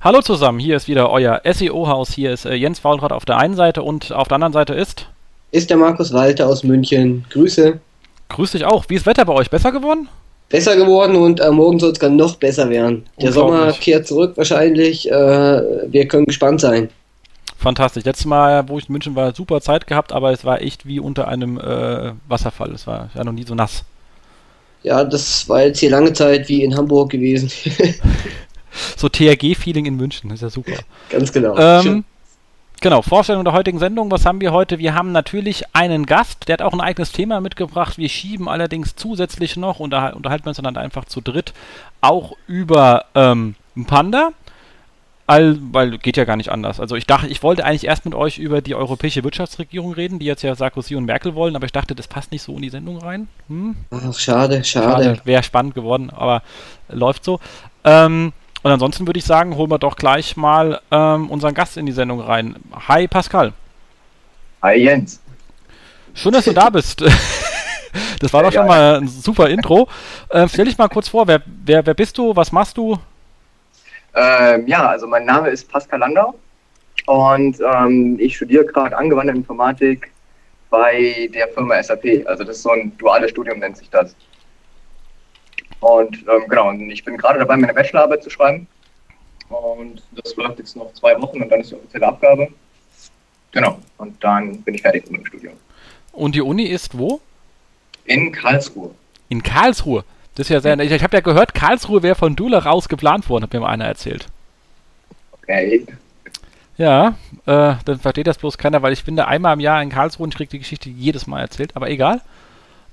Hallo zusammen, hier ist wieder euer SEO-Haus. Hier ist äh, Jens Faulrad auf der einen Seite und auf der anderen Seite ist. Ist der Markus Walter aus München. Grüße. Grüß dich auch. Wie ist das Wetter bei euch? Besser geworden? Besser geworden und äh, morgen soll es dann noch besser werden. Der Sommer kehrt zurück wahrscheinlich. Äh, wir können gespannt sein. Fantastisch. Letztes Mal, wo ich in München war, super Zeit gehabt, aber es war echt wie unter einem äh, Wasserfall. Es war ja noch nie so nass. Ja, das war jetzt hier lange Zeit wie in Hamburg gewesen. so TRG-Feeling in München, ist ja super. Ganz genau. Ähm, genau, Vorstellung der heutigen Sendung. Was haben wir heute? Wir haben natürlich einen Gast, der hat auch ein eigenes Thema mitgebracht. Wir schieben allerdings zusätzlich noch, unterhal unterhalten wir uns dann einfach zu dritt, auch über ähm, Panda. All, weil geht ja gar nicht anders. Also ich dachte, ich wollte eigentlich erst mit euch über die europäische Wirtschaftsregierung reden, die jetzt ja Sarkozy und Merkel wollen, aber ich dachte, das passt nicht so in die Sendung rein. Hm? Ach, schade, schade. schade Wäre spannend geworden, aber läuft so. Ähm, und ansonsten würde ich sagen, holen wir doch gleich mal ähm, unseren Gast in die Sendung rein. Hi Pascal. Hi Jens. Schön, dass du da bist. das war doch schon mal ein super Intro. Äh, stell dich mal kurz vor, wer, wer, wer bist du, was machst du? Ähm, ja, also mein Name ist Pascal Landau und ähm, ich studiere gerade angewandte Informatik bei der Firma SAP. Also das ist so ein duales Studium, nennt sich das. Und ähm, genau, und ich bin gerade dabei, meine Bachelorarbeit zu schreiben. Und das läuft jetzt noch zwei Wochen und dann ist die offizielle Abgabe. Genau, und dann bin ich fertig mit dem Studium. Und die Uni ist wo? In Karlsruhe. In Karlsruhe? Das ist ja sehr. Ich, ich habe ja gehört, Karlsruhe wäre von Dula raus geplant worden, hat mir mal einer erzählt. Okay. Ja, äh, dann versteht das bloß keiner, weil ich bin da einmal im Jahr in Karlsruhe und ich kriege die Geschichte jedes Mal erzählt, aber egal.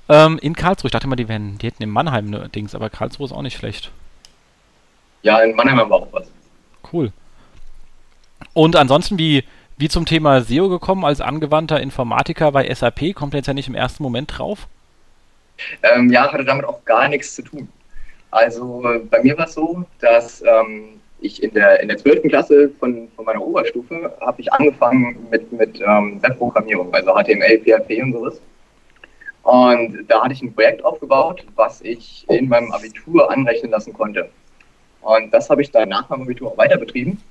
Ähm, in Karlsruhe. Ich dachte immer, die, wären, die hätten in Mannheim ne Dings, aber Karlsruhe ist auch nicht schlecht. Ja, in Mannheim haben wir auch was. Cool. Und ansonsten, wie, wie zum Thema SEO gekommen als angewandter Informatiker bei SAP? Kommt jetzt ja nicht im ersten Moment drauf? Ähm, ja, hatte damit auch gar nichts zu tun. Also bei mir war es so, dass ähm, ich in der, in der 12. Klasse von, von meiner Oberstufe habe ich angefangen mit, mit ähm, Webprogrammierung, also HTML, PHP und sowas. Und da hatte ich ein Projekt aufgebaut, was ich in meinem Abitur anrechnen lassen konnte. Und das habe ich dann nach meinem Abitur auch weiter betrieben.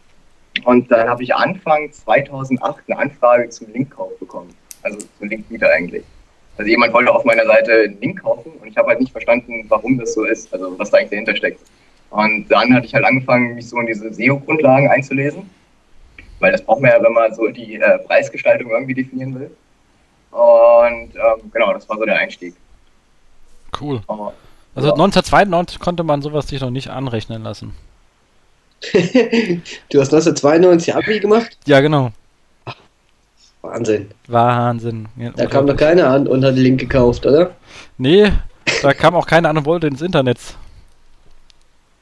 Und dann habe ich Anfang 2008 eine Anfrage zum Linkkauf bekommen. Also zum Linkmieter eigentlich. Also jemand wollte auf meiner Seite einen Link kaufen und ich habe halt nicht verstanden, warum das so ist, also was da eigentlich dahinter steckt. Und dann hatte ich halt angefangen, mich so in diese SEO-Grundlagen einzulesen, weil das braucht man ja, wenn man so die äh, Preisgestaltung irgendwie definieren will. Und ähm, genau, das war so der Einstieg. Cool. Aber, also ja. 1992 konnte man sowas sich noch nicht anrechnen lassen. du hast 1992 Abi gemacht? Ja, genau. Wahnsinn. Wahnsinn. Ja, da kam doch keiner an und hat den Link gekauft, oder? Nee, da kam auch keiner an und wollte ins Internet.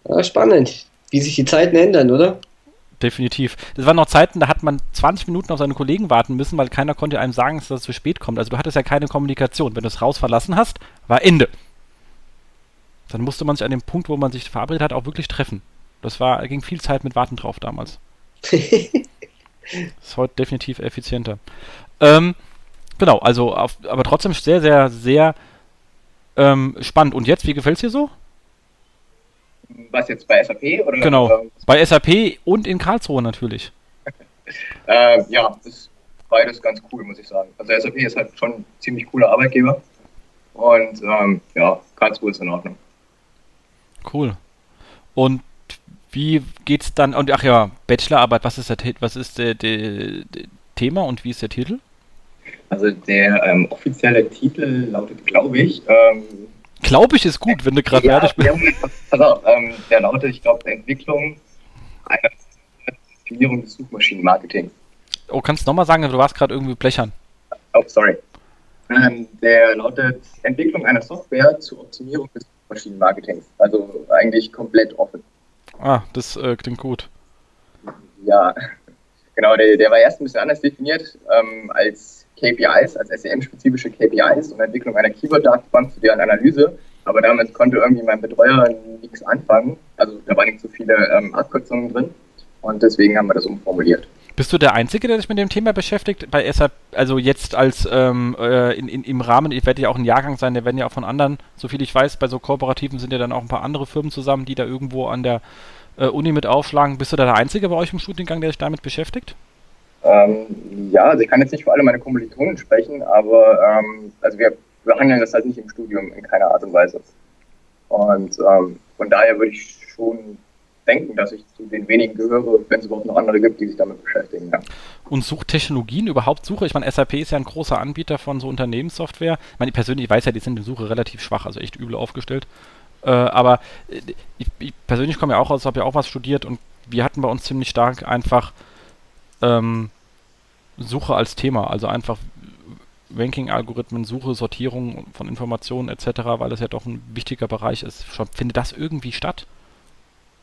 Ja, spannend, wie sich die Zeiten ändern, oder? Definitiv. Das waren noch Zeiten, da hat man 20 Minuten auf seine Kollegen warten müssen, weil keiner konnte einem sagen, dass es zu spät kommt. Also du hattest ja keine Kommunikation. Wenn du es raus verlassen hast, war Ende. Dann musste man sich an dem Punkt, wo man sich verabredet hat, auch wirklich treffen. Das war, ging viel Zeit mit Warten drauf damals. ist heute definitiv effizienter. Ähm, genau, also auf, aber trotzdem sehr, sehr, sehr ähm, spannend. Und jetzt, wie gefällt es dir so? Was jetzt bei SAP? Oder genau, bei SAP und in Karlsruhe natürlich. äh, ja, ist beides ganz cool, muss ich sagen. Also SAP ist halt schon ein ziemlich cooler Arbeitgeber. Und ähm, ja, Karlsruhe ist in Ordnung. Cool. Und wie geht's dann? Und ach ja, Bachelorarbeit, was ist der was ist der, der, der Thema und wie ist der Titel? Also der ähm, offizielle Titel lautet, glaube ich, ähm, Glaube ich, ist gut, wenn du gerade ja, fertig bist. Ja, pass auf, ähm, der lautet, ich glaube, Entwicklung einer Optimierung des Suchmaschinenmarketings. Oh, kannst du nochmal sagen, du warst gerade irgendwie blechern. Oh, sorry. Ähm, der lautet Entwicklung einer Software zur Optimierung des Suchmaschinenmarketings. Also eigentlich komplett offen. Ah, das äh, klingt gut. Ja, genau, der, der war erst ein bisschen anders definiert ähm, als KPIs, als SEM-spezifische KPIs und Entwicklung einer Keyword-Datenbank für deren Analyse. Aber damit konnte irgendwie mein Betreuer nichts anfangen. Also da waren nicht so viele ähm, Abkürzungen drin. Und deswegen haben wir das umformuliert. Bist du der Einzige, der sich mit dem Thema beschäftigt? Bei SAP, also jetzt als ähm, äh, in, in, im Rahmen, ich werde ja auch ein Jahrgang sein, der werden ja auch von anderen, so viel ich weiß, bei so Kooperativen sind ja dann auch ein paar andere Firmen zusammen, die da irgendwo an der äh, Uni mit aufschlagen. Bist du da der Einzige bei euch im Studiengang, der sich damit beschäftigt? Ähm, ja, also ich kann jetzt nicht für alle meine Kommilitonen sprechen, aber ähm, also wir behandeln das halt nicht im Studium in keiner Art und Weise. Und ähm, von daher würde ich schon denken, dass ich zu den wenigen gehöre, wenn es überhaupt noch andere gibt, die sich damit beschäftigen. Ja. Und sucht Technologien überhaupt Suche? Ich meine, SAP ist ja ein großer Anbieter von so Unternehmenssoftware. Ich meine, ich persönlich weiß ja, die sind in Suche relativ schwach, also echt übel aufgestellt. Äh, aber äh, ich, ich, persönlich komme ja auch aus, habe ja auch was studiert und wir hatten bei uns ziemlich stark einfach ähm, Suche als Thema. Also einfach Ranking-Algorithmen, Suche, Sortierung von Informationen etc., weil das ja doch ein wichtiger Bereich ist. Findet das irgendwie statt?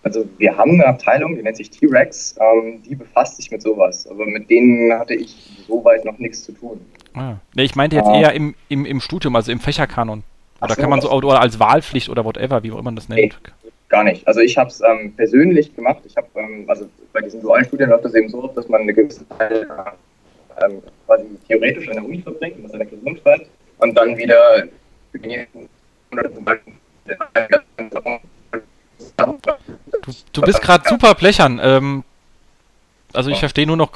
Also wir haben eine Abteilung, die nennt sich T-Rex, ähm, die befasst sich mit sowas. Aber mit denen hatte ich soweit noch nichts zu tun. Ah. Nee, ich meinte jetzt ah. eher im, im, im Studium, also im Fächerkanon. Oder so, kann man so, oder als Wahlpflicht oder whatever, wie auch immer man das nennt. Gar nicht. Also ich habe es ähm, persönlich gemacht. Ich habe, ähm, also bei diesen dualen Studien läuft das eben so, dass man eine gewisse Zeit ähm, quasi theoretisch an der Uni verbringt und das an der schreibt und dann wieder für die nächsten Monate zum Beispiel Du, du bist gerade super blechern. Ähm, also ich verstehe nur noch.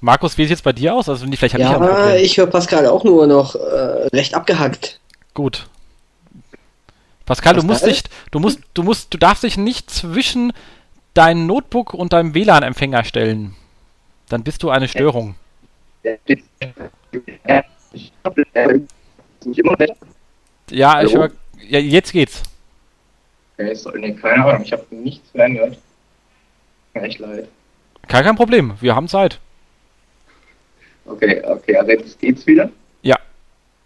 Markus, wie sieht es bei dir aus? Also vielleicht ja, ich, ich höre Pascal auch nur noch äh, recht abgehackt. Gut. Pascal, Pascal, du musst dich, du musst, du musst, du darfst dich nicht zwischen dein Notebook und deinem WLAN-Empfänger stellen. Dann bist du eine Störung. Ja, ich höre. Ja, jetzt geht's. Okay, so, nee, keine Ahnung, ich habe nichts verändert. Echt leid. Kein, kein Problem, wir haben Zeit. Okay, okay, also jetzt geht's wieder? Ja.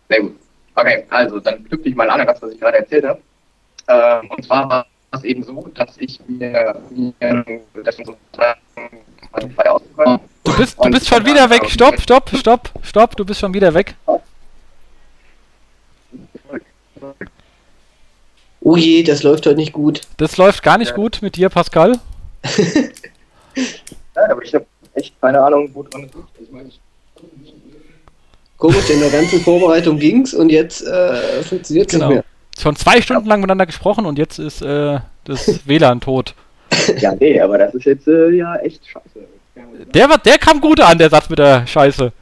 Sehr gut. Okay, also dann knüpfe ich mal an das, was ich gerade erzählt habe. Ähm, und zwar war es eben so, dass ich mir, mir das so Du bist, du bist schon wieder weg. Stopp, stopp, stopp, stopp. Du bist schon wieder weg. Oh je, das läuft heute nicht gut. Das läuft gar nicht ja. gut mit dir, Pascal. ja, aber ich habe echt keine Ahnung, wo dran es liegt. Ich meine, ich Komisch, in der ganzen Vorbereitung ging's und jetzt äh, funktioniert es genau. nicht mehr. Schon zwei Stunden lang miteinander gesprochen und jetzt ist äh, das WLAN tot. Ja, nee, aber das ist jetzt äh, ja echt scheiße. Der, war, der kam gut an, der Satz mit der Scheiße.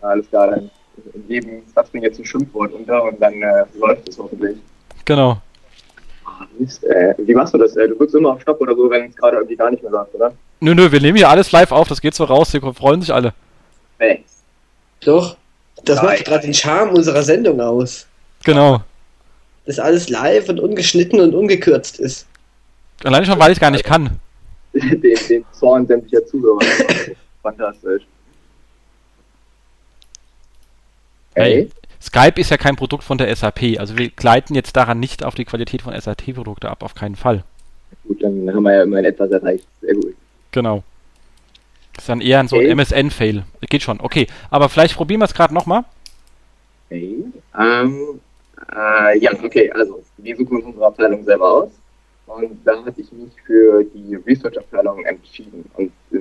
Alles klar, dann in jedem Satz bringt jetzt ein Schimpfwort unter und dann äh, läuft es hoffentlich. Genau. Ach, Mist, äh, wie machst du das? Du drückst immer auf Stopp oder so, wenn es gerade irgendwie gar nicht mehr läuft, oder? Nö, nö, wir nehmen hier alles live auf, das geht so raus, hier freuen sich alle. Nee. Doch. Das Nein. macht gerade den Charme unserer Sendung aus. Genau. Dass alles live und ungeschnitten und ungekürzt ist. Alleine schon, weil ich gar nicht kann. den, den Zorn sämtlicher Zuhörer. Fantastisch. Hey. Skype ist ja kein Produkt von der SAP. Also wir gleiten jetzt daran nicht auf die Qualität von SAP-Produkte ab, auf keinen Fall. Gut, dann haben wir ja immerhin etwas erreicht. Sehr gut. Genau. Das ist dann eher so ein MSN-Fail. Geht schon, okay. Aber vielleicht probieren wir es gerade nochmal. Okay. Ähm, äh, ja, okay, also wir suchen uns unsere Abteilung selber aus. Und da hatte ich mich für die Research-Abteilung entschieden. Und äh,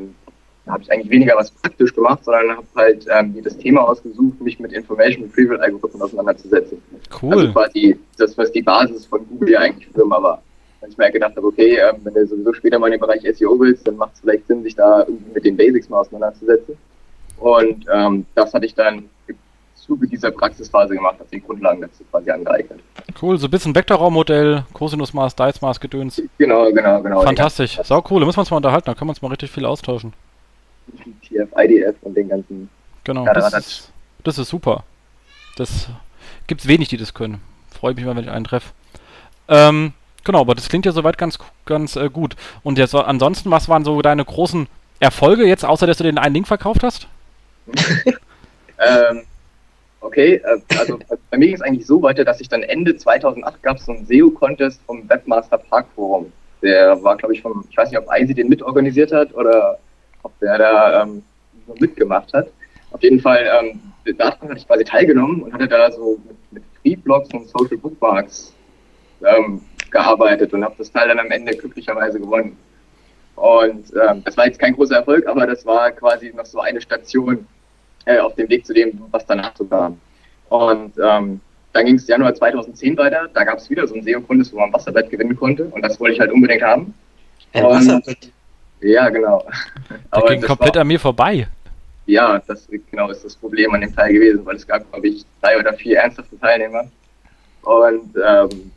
da habe ich eigentlich weniger was praktisch gemacht, sondern habe halt ähm, das Thema ausgesucht, mich mit Information Retrieval Algorithmen auseinanderzusetzen. Cool. Also quasi das, was die Basis von Google ja eigentlich für immer war. Und ich mir gedacht habe, okay, ähm, wenn du sowieso später mal in den Bereich SEO willst, dann macht es vielleicht Sinn, sich da irgendwie mit den Basics mal auseinanderzusetzen. Und ähm, das hatte ich dann im Zuge dieser Praxisphase gemacht, habe die Grundlagen dazu quasi angeeignet. Cool, so ein bisschen Vektorraummodell, Cosinusmaß, Dice-Maß, Gedöns. Genau, genau, genau. Fantastisch, sau cool, da müssen wir uns mal unterhalten, da können wir uns mal richtig viel austauschen. TF, IDF und den ganzen. Genau, das ist, das ist super. Das gibt's wenig, die das können. Freue mich mal, wenn ich einen treffe. Ähm, Genau, aber das klingt ja soweit ganz, ganz äh, gut. Und jetzt ansonsten, was waren so deine großen Erfolge jetzt, außer dass du den einen Link verkauft hast? ähm, okay, äh, also bei mir ging es eigentlich so weiter, dass ich dann Ende 2008 gab es so einen SEO-Contest vom Webmaster Park Forum. Der war, glaube ich, vom, ich weiß nicht, ob ISI den mitorganisiert hat oder ob der da ähm, mitgemacht hat. Auf jeden Fall, ähm, daran hatte ich quasi teilgenommen und hatte da so mit, mit Free-Blogs und Social Bookmarks ähm, gearbeitet und habe das Teil dann am Ende glücklicherweise gewonnen. Und ähm, das war jetzt kein großer Erfolg, aber das war quasi noch so eine Station äh, auf dem Weg zu dem, was danach so kam. Und ähm, dann ging es Januar 2010 weiter. Da gab es wieder so ein SEO-Kundes, wo man Wasserbett gewinnen konnte. Und das wollte ich halt unbedingt haben. Ein Wasserbett? Ja, genau. Da ging komplett war, an mir vorbei. Ja, das genau ist das Problem an dem Teil gewesen, weil es gab, glaube ich, drei oder vier ernsthafte Teilnehmer. Und ähm,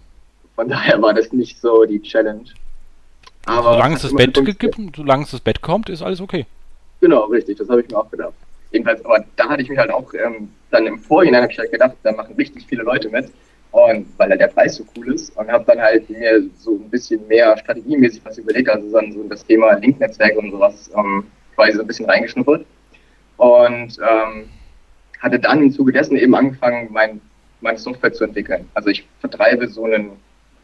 von daher war das nicht so die Challenge. Aber solange es das Bett gibt, solange es das Bett kommt, ist alles okay. Genau, richtig, das habe ich mir auch gedacht. Jedenfalls, aber da hatte ich mich halt auch ähm, dann im Vorhinein habe ich halt gedacht, da machen richtig viele Leute mit. Und weil halt der Preis so cool ist und habe dann halt mir so ein bisschen mehr strategiemäßig was überlegt, also dann so das Thema Link-Netzwerke und sowas ähm, quasi so ein bisschen reingeschnuppert. Und ähm, hatte dann im Zuge dessen eben angefangen, mein, meine Software zu entwickeln. Also ich vertreibe so einen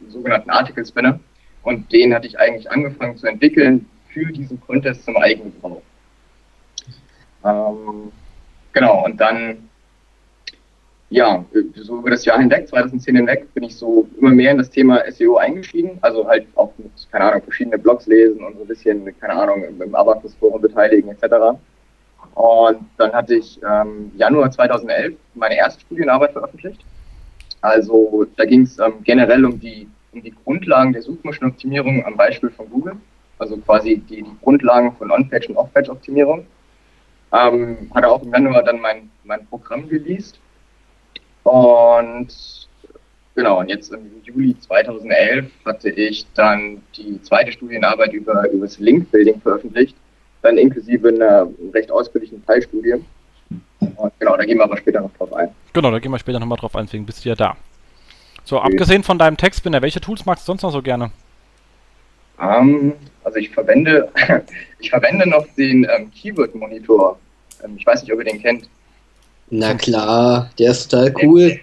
sogenannten Article Spinner und den hatte ich eigentlich angefangen zu entwickeln für diesen Contest zum Eigengebrauch. Ähm, genau, und dann, ja, so über das Jahr hinweg, 2010 hinweg, bin ich so immer mehr in das Thema SEO eingestiegen. Also halt auch mit, keine Ahnung, verschiedene Blogs lesen und so ein bisschen, keine Ahnung, im Abacus-Forum beteiligen etc. Und dann hatte ich ähm, Januar 2011 meine erste Studienarbeit veröffentlicht. Also da ging es ähm, generell um die, um die Grundlagen der Suchmaschinenoptimierung am Beispiel von Google. Also quasi die, die Grundlagen von On-Page und Off-Page-Optimierung. Ähm, hatte auch im Januar dann mein, mein Programm geleast. Und genau, und jetzt im Juli 2011 hatte ich dann die zweite Studienarbeit über, über das Link-Building veröffentlicht, dann inklusive einer recht ausführlichen Teilstudie. Und genau, da gehen wir aber später noch drauf ein. Genau, da gehen wir später nochmal drauf ein, deswegen bist du ja da. So, okay. abgesehen von deinem Textspinner, welche Tools magst du sonst noch so gerne? Um, ähm, also ich verwende, ich verwende noch den ähm, Keyword-Monitor. Ähm, ich weiß nicht, ob ihr den kennt. Na klar, der ist total cool.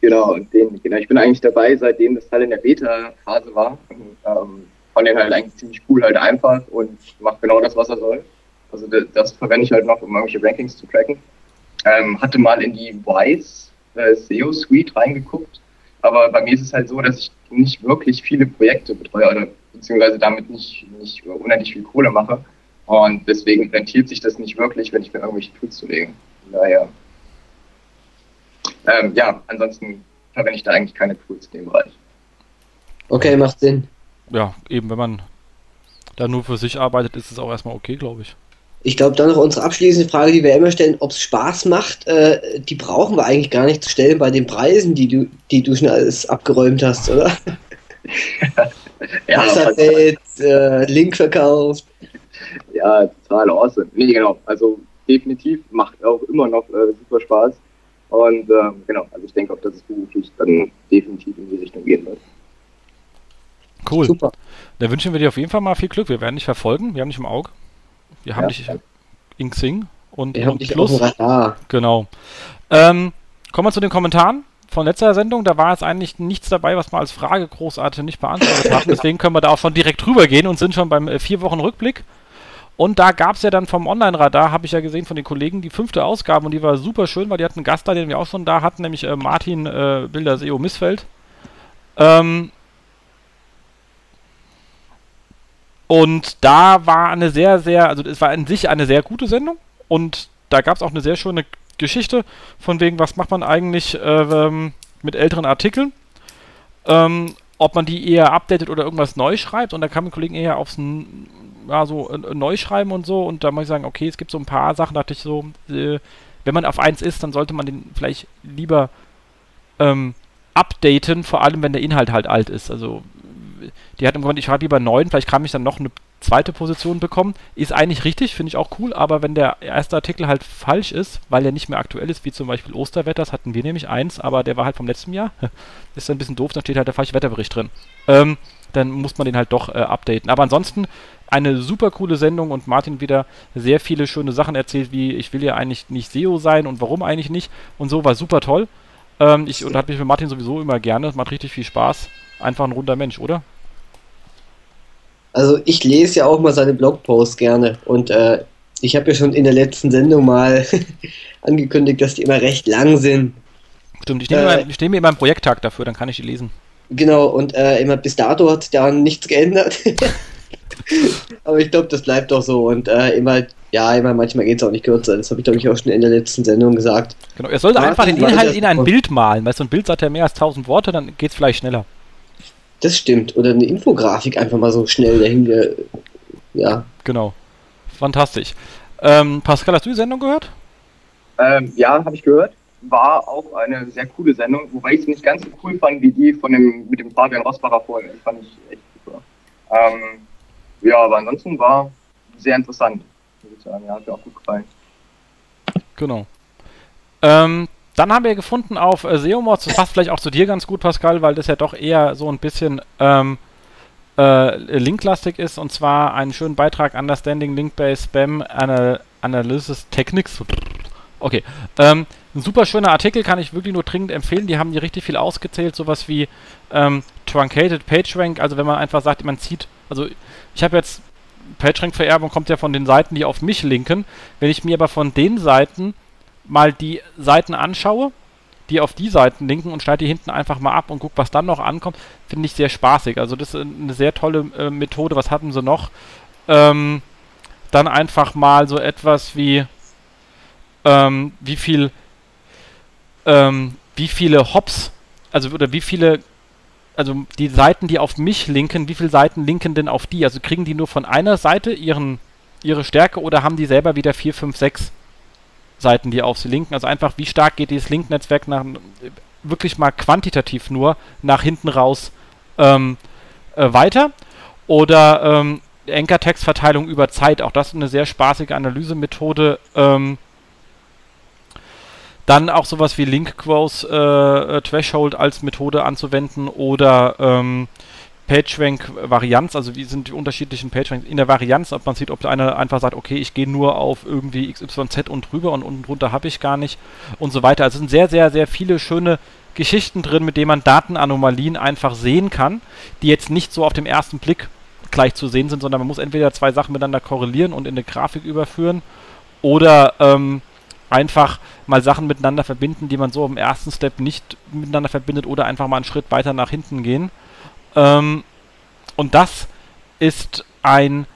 Genau, und den, genau, ich bin eigentlich dabei, seitdem das Teil in der Beta-Phase war. Und, ähm, fand den halt eigentlich ziemlich cool, halt einfach und macht genau das, was er soll. Also das, verwende ich halt noch, um irgendwelche Rankings zu tracken. Ähm, hatte mal in die Wise äh, SEO Suite reingeguckt, aber bei mir ist es halt so, dass ich nicht wirklich viele Projekte betreue oder beziehungsweise damit nicht, nicht unendlich viel Kohle mache. Und deswegen rentiert sich das nicht wirklich, wenn ich mir irgendwelche Tools zulege. Daher. Ähm, ja, ansonsten verwende ich da eigentlich keine Tools in dem Bereich. Okay, macht Sinn. Ja, eben, wenn man da nur für sich arbeitet, ist es auch erstmal okay, glaube ich. Ich glaube, dann noch unsere abschließende Frage, die wir immer stellen, ob es Spaß macht, äh, die brauchen wir eigentlich gar nicht zu stellen bei den Preisen, die du, die du schon alles abgeräumt hast, oder? ja, Wasserbett, äh, Link verkauft. Ja, total awesome. Nee, genau. Also definitiv macht auch immer noch äh, super Spaß. Und äh, genau, also ich denke auch, dass es beruflich dann definitiv in die Richtung gehen wird. Cool. Super. Dann wünschen wir dir auf jeden Fall mal viel Glück. Wir werden dich verfolgen. Wir haben dich im Auge. Wir haben ja. dich in Xing und, wir und Plus. Genau. Ähm, kommen wir zu den Kommentaren von letzter Sendung. Da war jetzt eigentlich nichts dabei, was wir als Frage großartig nicht beantwortet haben. Deswegen können wir da auch schon direkt drüber gehen und sind schon beim äh, vier Wochen Rückblick. Und da gab es ja dann vom Online-Radar, habe ich ja gesehen von den Kollegen, die fünfte Ausgabe und die war super schön, weil die hatten einen Gast da, den wir auch schon da hatten, nämlich äh, Martin äh, Bilder SEO Missfeld. Ähm, und da war eine sehr, sehr, also es war in sich eine sehr gute Sendung und da gab es auch eine sehr schöne Geschichte von wegen, was macht man eigentlich äh, mit älteren Artikeln. Ähm, ob man die eher updatet oder irgendwas neu schreibt und da kamen Kollegen eher aufs ja, so äh, neu schreiben und so und da muss ich sagen, okay, es gibt so ein paar Sachen, da dachte ich so, äh, wenn man auf eins ist, dann sollte man den vielleicht lieber ähm, updaten, vor allem wenn der Inhalt halt alt ist. Also die hat im Moment, ich schreibe lieber neun, vielleicht kann ich dann noch eine zweite Position bekommen. Ist eigentlich richtig, finde ich auch cool, aber wenn der erste Artikel halt falsch ist, weil er nicht mehr aktuell ist, wie zum Beispiel Osterwetters, hatten wir nämlich eins, aber der war halt vom letzten Jahr, ist dann ein bisschen doof, dann steht halt der falsche Wetterbericht drin. Ähm, dann muss man den halt doch äh, updaten. Aber ansonsten eine super coole Sendung und Martin wieder sehr viele schöne Sachen erzählt, wie ich will ja eigentlich nicht SEO sein und warum eigentlich nicht und so, war super toll. Ähm, ich unterhalte mich mit Martin sowieso immer gerne, macht richtig viel Spaß. Einfach ein runder Mensch, oder? Also ich lese ja auch mal seine Blogposts gerne und äh, ich habe ja schon in der letzten Sendung mal angekündigt, dass die immer recht lang sind. Stimmt, ich nehme, äh, mir immer einen Projekttag dafür, dann kann ich die lesen. Genau, und äh, immer bis dato hat da nichts geändert. Aber ich glaube, das bleibt doch so und äh, immer, ja, immer manchmal geht es auch nicht kürzer. Das habe ich, glaube ich, auch schon in der letzten Sendung gesagt. Genau, er sollte einfach den Inhalt in ein Bild malen, weil so ein Bild sagt ja mehr als 1000 Worte, dann geht es vielleicht schneller. Das stimmt. Oder eine Infografik einfach mal so schnell dahin. Ja. Genau. Fantastisch. Ähm, Pascal, hast du die Sendung gehört? Ähm, ja, habe ich gehört. War auch eine sehr coole Sendung, wobei ich es nicht ganz so cool fand wie die von dem mit dem Fabian Rosbacher vorher. Die fand ich echt super. Ähm, ja, aber ansonsten war sehr interessant. Würde ich sagen. Ja, hat mir auch gut gefallen. Genau. Ähm, dann haben wir gefunden auf äh, SEO-Mods, das passt vielleicht auch zu dir ganz gut, Pascal, weil das ja doch eher so ein bisschen ähm, äh, linklastig ist, und zwar einen schönen Beitrag Understanding Link-Based Spam Anal Analysis Techniques. Okay. Ähm, ein super schöner Artikel, kann ich wirklich nur dringend empfehlen. Die haben die richtig viel ausgezählt, sowas wie ähm, Truncated PageRank, also wenn man einfach sagt, man zieht, also ich habe jetzt PageRank-Vererbung kommt ja von den Seiten, die auf mich linken. Wenn ich mir aber von den Seiten mal die Seiten anschaue, die auf die Seiten linken und schneide die hinten einfach mal ab und gucke, was dann noch ankommt, finde ich sehr spaßig. Also das ist eine sehr tolle äh, Methode. Was hatten sie noch? Ähm, dann einfach mal so etwas wie ähm, wie viel ähm, wie viele Hops, also oder wie viele also die Seiten, die auf mich linken, wie viele Seiten linken denn auf die? Also kriegen die nur von einer Seite ihren, ihre Stärke oder haben die selber wieder 4, 5, 6 Seiten, die auf sie linken. Also einfach, wie stark geht dieses Link-Netzwerk nach, wirklich mal quantitativ nur nach hinten raus ähm, äh, weiter. Oder ähm, Anchor-Textverteilung über Zeit, auch das ist eine sehr spaßige Analysemethode. Ähm, dann auch sowas wie Link Growth äh, äh, Threshold als Methode anzuwenden oder ähm, PageRank-Varianz, also wie sind die unterschiedlichen PageRanks in der Varianz, ob man sieht, ob einer einfach sagt, okay, ich gehe nur auf irgendwie XYZ und drüber und unten drunter habe ich gar nicht und so weiter. Also es sind sehr, sehr, sehr viele schöne Geschichten drin, mit denen man Datenanomalien einfach sehen kann, die jetzt nicht so auf dem ersten Blick gleich zu sehen sind, sondern man muss entweder zwei Sachen miteinander korrelieren und in eine Grafik überführen oder ähm, einfach mal Sachen miteinander verbinden, die man so im ersten Step nicht miteinander verbindet oder einfach mal einen Schritt weiter nach hinten gehen. Ähm, und das ist ein,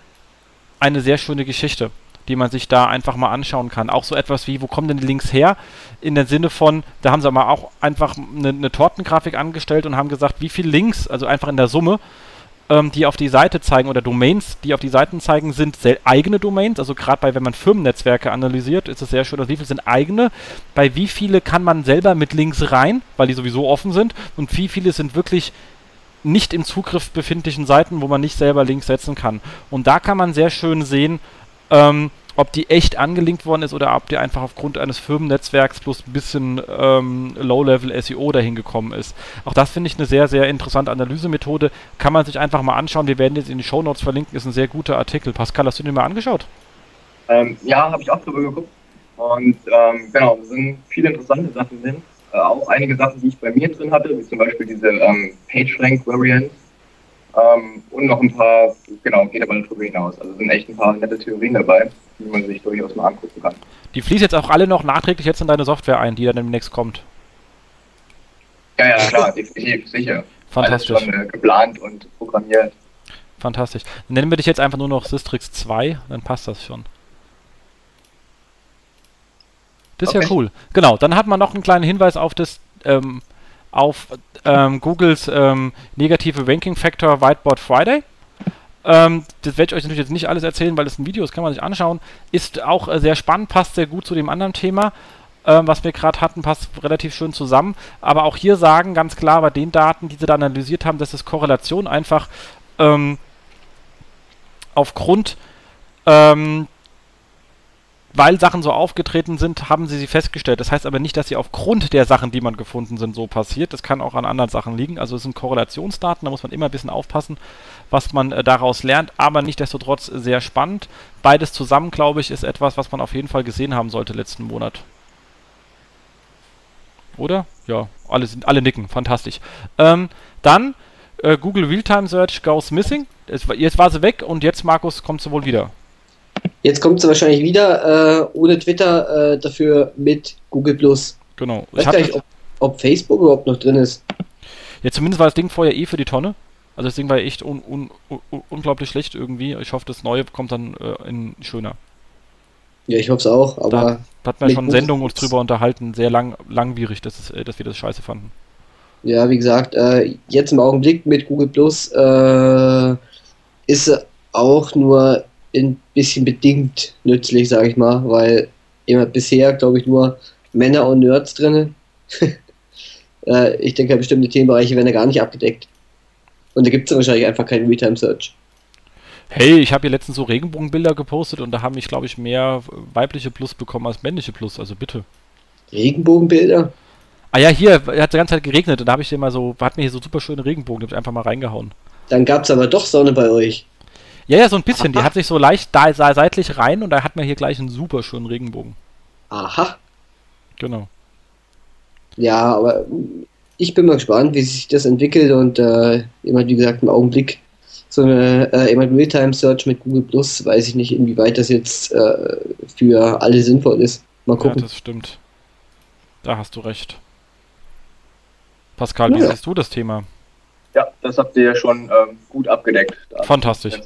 eine sehr schöne Geschichte, die man sich da einfach mal anschauen kann. Auch so etwas wie, wo kommen denn die Links her? In der Sinne von, da haben sie aber auch einfach eine, eine Tortengrafik angestellt und haben gesagt, wie viele Links, also einfach in der Summe, ähm, die auf die Seite zeigen oder Domains, die auf die Seiten zeigen, sind eigene Domains. Also gerade bei, wenn man Firmennetzwerke analysiert, ist es sehr schön, also wie viele sind eigene, bei wie viele kann man selber mit Links rein, weil die sowieso offen sind und wie viele sind wirklich nicht im Zugriff befindlichen Seiten, wo man nicht selber Links setzen kann. Und da kann man sehr schön sehen, ähm, ob die echt angelinkt worden ist oder ob die einfach aufgrund eines Firmennetzwerks plus ein bisschen ähm, Low-Level SEO dahin gekommen ist. Auch das finde ich eine sehr, sehr interessante Analysemethode. Kann man sich einfach mal anschauen. Wir werden jetzt in die Show Notes verlinken. Ist ein sehr guter Artikel. Pascal, hast du den mal angeschaut? Ähm, ja, habe ich auch drüber geguckt. Und ähm, genau, sind viele interessante Sachen drin. Äh, auch einige Sachen, die ich bei mir drin hatte, wie zum Beispiel diese ähm, PageRank-Variants. Ähm, und noch ein paar, genau, geht aber darüber hinaus. Also sind echt ein paar nette Theorien dabei, die man sich durchaus mal angucken kann. Die fließen jetzt auch alle noch nachträglich jetzt in deine Software ein, die dann demnächst kommt. Ja, ja, klar, definitiv, sicher. Fantastisch. Alles schon äh, geplant und programmiert. Fantastisch. Nennen wir dich jetzt einfach nur noch Systrix 2, dann passt das schon. Das ist okay. ja cool. Genau, dann hat man noch einen kleinen Hinweis auf das ähm, auf ähm, Googles ähm, negative Ranking Factor Whiteboard Friday. Ähm, das werde ich euch natürlich jetzt nicht alles erzählen, weil das ein Video ist, kann man sich anschauen. Ist auch äh, sehr spannend, passt sehr gut zu dem anderen Thema, äh, was wir gerade hatten, passt relativ schön zusammen. Aber auch hier sagen ganz klar bei den Daten, die sie da analysiert haben, dass es Korrelation einfach ähm, aufgrund ähm, weil Sachen so aufgetreten sind, haben sie sie festgestellt. Das heißt aber nicht, dass sie aufgrund der Sachen, die man gefunden sind, so passiert. Das kann auch an anderen Sachen liegen. Also es sind Korrelationsdaten, da muss man immer ein bisschen aufpassen, was man äh, daraus lernt, aber nichtdestotrotz sehr spannend. Beides zusammen, glaube ich, ist etwas, was man auf jeden Fall gesehen haben sollte letzten Monat. Oder? Ja, alle, sind, alle nicken, fantastisch. Ähm, dann äh, Google Realtime Search goes missing. Es, jetzt war sie weg und jetzt, Markus, kommt sie wohl wieder. Jetzt kommt sie wahrscheinlich wieder äh, ohne Twitter, äh, dafür mit Google Plus. Genau. Ich weiß gar nicht, ob, ob, Facebook überhaupt noch drin ist. Ja, zumindest war das Ding vorher eh für die Tonne. Also das Ding war echt un, un, un, unglaublich schlecht irgendwie. Ich hoffe, das Neue kommt dann äh, in schöner. Ja, ich hoffe es auch, aber. Da hat man schon Sendungen uns drüber unterhalten, sehr lang, langwierig, dass, es, äh, dass wir das scheiße fanden. Ja, wie gesagt, äh, jetzt im Augenblick mit Google Plus äh, ist auch nur ein bisschen bedingt nützlich, sage ich mal, weil immer bisher, glaube ich, nur Männer und Nerds drin. äh, ich denke, bestimmte Themenbereiche werden da gar nicht abgedeckt. Und da gibt es wahrscheinlich einfach keinen Realtime-Search. Hey, ich habe hier letztens so Regenbogenbilder gepostet und da haben ich, glaube ich, mehr weibliche Plus bekommen als männliche Plus, also bitte. Regenbogenbilder? Ah ja, hier hat die ganze Zeit geregnet und da habe ich dir mal so, hat mir hier so super schöne Regenbogen, die habe ich einfach mal reingehauen. Dann gab es aber doch Sonne bei euch. Ja, ja, so ein bisschen. Die hat sich so leicht da seitlich rein und da hat man hier gleich einen super schönen Regenbogen. Aha. Genau. Ja, aber ich bin mal gespannt, wie sich das entwickelt und äh, immer wie gesagt im Augenblick so eine äh, immer Realtime-Search mit Google Plus, weiß ich nicht, inwieweit das jetzt äh, für alle sinnvoll ist. Mal gucken. Ja, das stimmt. Da hast du recht. Pascal, wie ja. siehst du das Thema? Ja, das habt ihr ja schon ähm, gut abgedeckt. Fantastisch.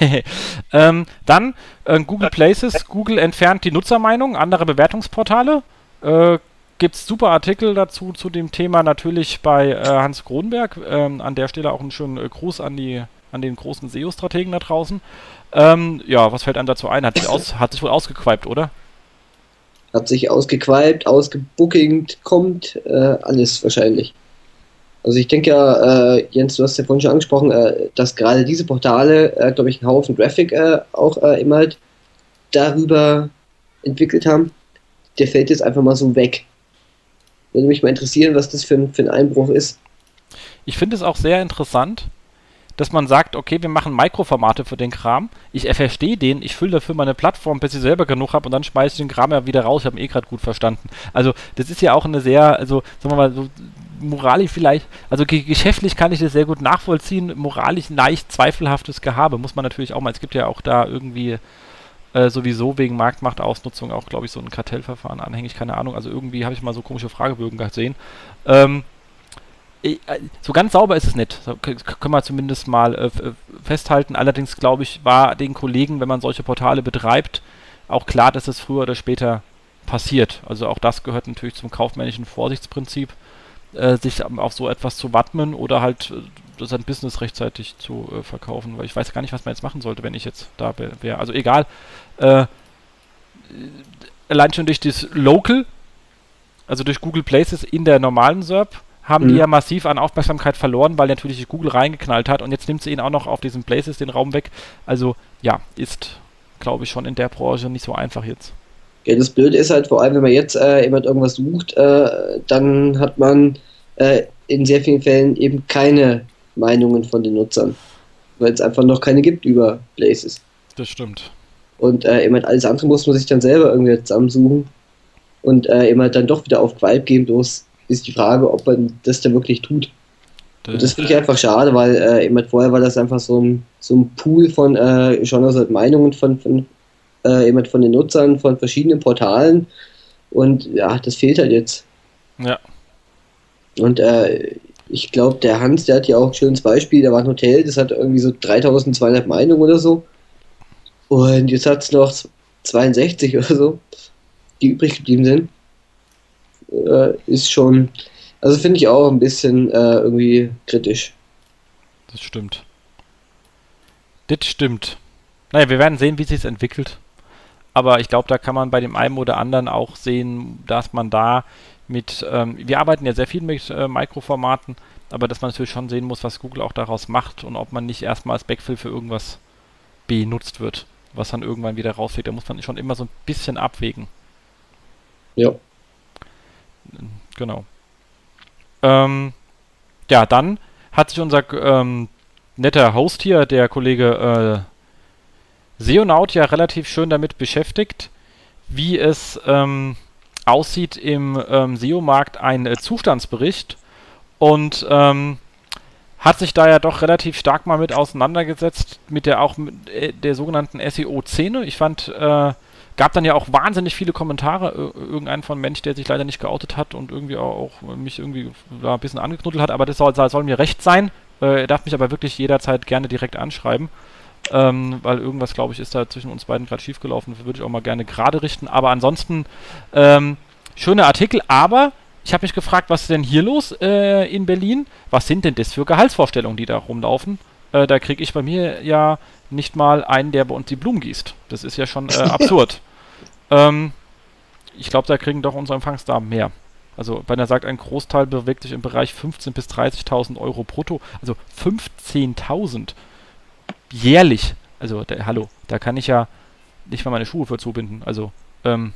ähm, dann äh, Google Places. Google entfernt die Nutzermeinung, andere Bewertungsportale. Äh, Gibt es super Artikel dazu zu dem Thema natürlich bei äh, Hans Kronberg. Ähm, an der Stelle auch einen schönen äh, Gruß an, die, an den großen SEO-Strategen da draußen. Ähm, ja, was fällt einem dazu ein? Hat sich, aus, hat sich wohl ausgequiped, oder? Hat sich ausgequiped, ausgebookingt, kommt, äh, alles wahrscheinlich. Also ich denke ja, äh, Jens, du hast ja vorhin schon angesprochen, äh, dass gerade diese Portale, äh, glaube ich, einen Haufen Graphic äh, auch äh, immer halt darüber entwickelt haben. Der fällt jetzt einfach mal so weg. Würde mich mal interessieren, was das für für ein Einbruch ist. Ich finde es auch sehr interessant, dass man sagt, okay, wir machen Mikroformate für den Kram. Ich verstehe den, ich fülle dafür meine Plattform, bis ich selber genug habe und dann schmeiße ich den Kram ja wieder raus. Ich habe ihn eh gerade gut verstanden. Also, das ist ja auch eine sehr, also, sagen wir mal, so moralisch vielleicht, also geschäftlich kann ich das sehr gut nachvollziehen, moralisch leicht zweifelhaftes Gehabe, muss man natürlich auch mal, es gibt ja auch da irgendwie äh, sowieso wegen Marktmachtausnutzung auch, glaube ich, so ein Kartellverfahren anhängig, keine Ahnung, also irgendwie habe ich mal so komische Fragebögen gesehen. Ähm, äh, so ganz sauber ist es nicht. So, können wir zumindest mal äh, festhalten. Allerdings glaube ich, war den Kollegen, wenn man solche Portale betreibt, auch klar, dass es früher oder später passiert. Also auch das gehört natürlich zum kaufmännischen Vorsichtsprinzip, äh, sich auf so etwas zu wappnen oder halt äh, sein Business rechtzeitig zu äh, verkaufen. Weil ich weiß gar nicht, was man jetzt machen sollte, wenn ich jetzt da wäre. Also egal. Äh, allein schon durch das Local, also durch Google Places in der normalen SERP, haben mhm. die ja massiv an Aufmerksamkeit verloren, weil natürlich Google reingeknallt hat und jetzt nimmt sie ihnen auch noch auf diesen Places den Raum weg. Also ja, ist, glaube ich, schon in der Branche nicht so einfach jetzt. Ja, das Blöde ist halt, vor allem, wenn man jetzt äh, jemand irgendwas sucht, äh, dann hat man äh, in sehr vielen Fällen eben keine Meinungen von den Nutzern, weil es einfach noch keine gibt über Places. Das stimmt. Und äh, eben halt alles andere muss man sich dann selber irgendwie zusammensuchen und äh, eben halt dann doch wieder auf Vibe geben, bloß ist die Frage, ob man das dann wirklich tut. Das, und das finde ich einfach schade, weil äh, eben vorher war das einfach so ein, so ein Pool von äh, schon also Meinungen von, von äh, eben von den Nutzern von verschiedenen Portalen und ja, das fehlt halt jetzt. Ja. Und äh, ich glaube, der Hans, der hat ja auch ein schönes Beispiel, da war ein Hotel, das hat irgendwie so 3200 Meinungen oder so. Und jetzt hat es noch 62 oder so, die übrig geblieben sind äh, ist schon, also finde ich auch ein bisschen äh, irgendwie kritisch. Das stimmt. Das stimmt. Naja, wir werden sehen, wie sich entwickelt. Aber ich glaube, da kann man bei dem einen oder anderen auch sehen, dass man da mit, ähm, wir arbeiten ja sehr viel mit äh, Mikroformaten, aber dass man natürlich schon sehen muss, was Google auch daraus macht und ob man nicht erstmal als Backfill für irgendwas benutzt wird, was dann irgendwann wieder rausfliegt. Da muss man schon immer so ein bisschen abwägen. Ja. Genau. Ähm, ja, dann hat sich unser ähm, netter Host hier, der Kollege äh, Seonaut, ja relativ schön damit beschäftigt, wie es ähm, aussieht im ähm, SEO-Markt ein äh, Zustandsbericht und ähm, hat sich da ja doch relativ stark mal mit auseinandergesetzt, mit der auch mit, äh, der sogenannten SEO-Szene. Ich fand äh, Gab dann ja auch wahnsinnig viele Kommentare, irgendeinen von Mensch, der sich leider nicht geoutet hat und irgendwie auch, auch mich irgendwie da ein bisschen angeknuddelt hat, aber das soll, soll mir recht sein. Äh, er darf mich aber wirklich jederzeit gerne direkt anschreiben. Ähm, weil irgendwas, glaube ich, ist da zwischen uns beiden gerade schiefgelaufen. Würde ich auch mal gerne gerade richten. Aber ansonsten, ähm, schöner Artikel. Aber ich habe mich gefragt, was ist denn hier los äh, in Berlin? Was sind denn das für Gehaltsvorstellungen, die da rumlaufen? Äh, da kriege ich bei mir ja nicht mal einen, der bei uns die Blumen gießt. Das ist ja schon äh, absurd. ähm, ich glaube, da kriegen doch unsere Empfangsdamen mehr. Also, wenn er sagt, ein Großteil bewegt sich im Bereich 15.000 bis 30.000 Euro brutto. Also 15.000 jährlich. Also, der, hallo, da kann ich ja nicht mal meine Schuhe für zubinden. Also, ähm,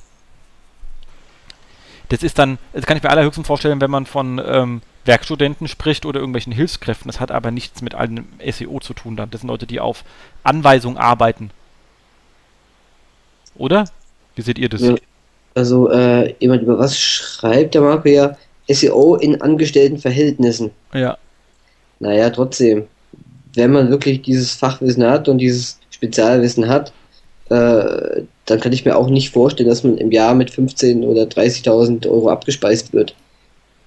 das ist dann, das kann ich mir allerhöchstens vorstellen, wenn man von ähm, Werkstudenten spricht oder irgendwelchen Hilfskräften. Das hat aber nichts mit einem SEO zu tun dann. Das sind Leute, die auf Anweisung arbeiten. Oder? Wie seht ihr das? Ja, also, äh, jemand über was schreibt, der Marco ja SEO in angestellten Verhältnissen. Ja. Naja, trotzdem. Wenn man wirklich dieses Fachwissen hat und dieses Spezialwissen hat, äh, dann kann ich mir auch nicht vorstellen, dass man im Jahr mit 15.000 oder 30.000 Euro abgespeist wird.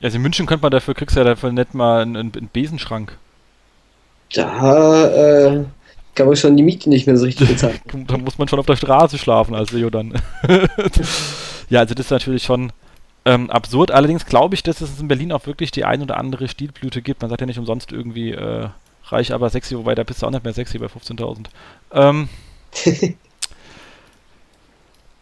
Also in München könnte man dafür, kriegst du ja dafür nicht mal einen, einen Besenschrank. Da äh, kann man schon die Miete nicht mehr so richtig bezahlen. da muss man schon auf der Straße schlafen als SEO dann. ja, also das ist natürlich schon ähm, absurd. Allerdings glaube ich, dass es in Berlin auch wirklich die ein oder andere Stilblüte gibt. Man sagt ja nicht umsonst irgendwie äh, reich, aber sexy, wobei da bist du auch nicht mehr sexy bei 15.000. Ähm,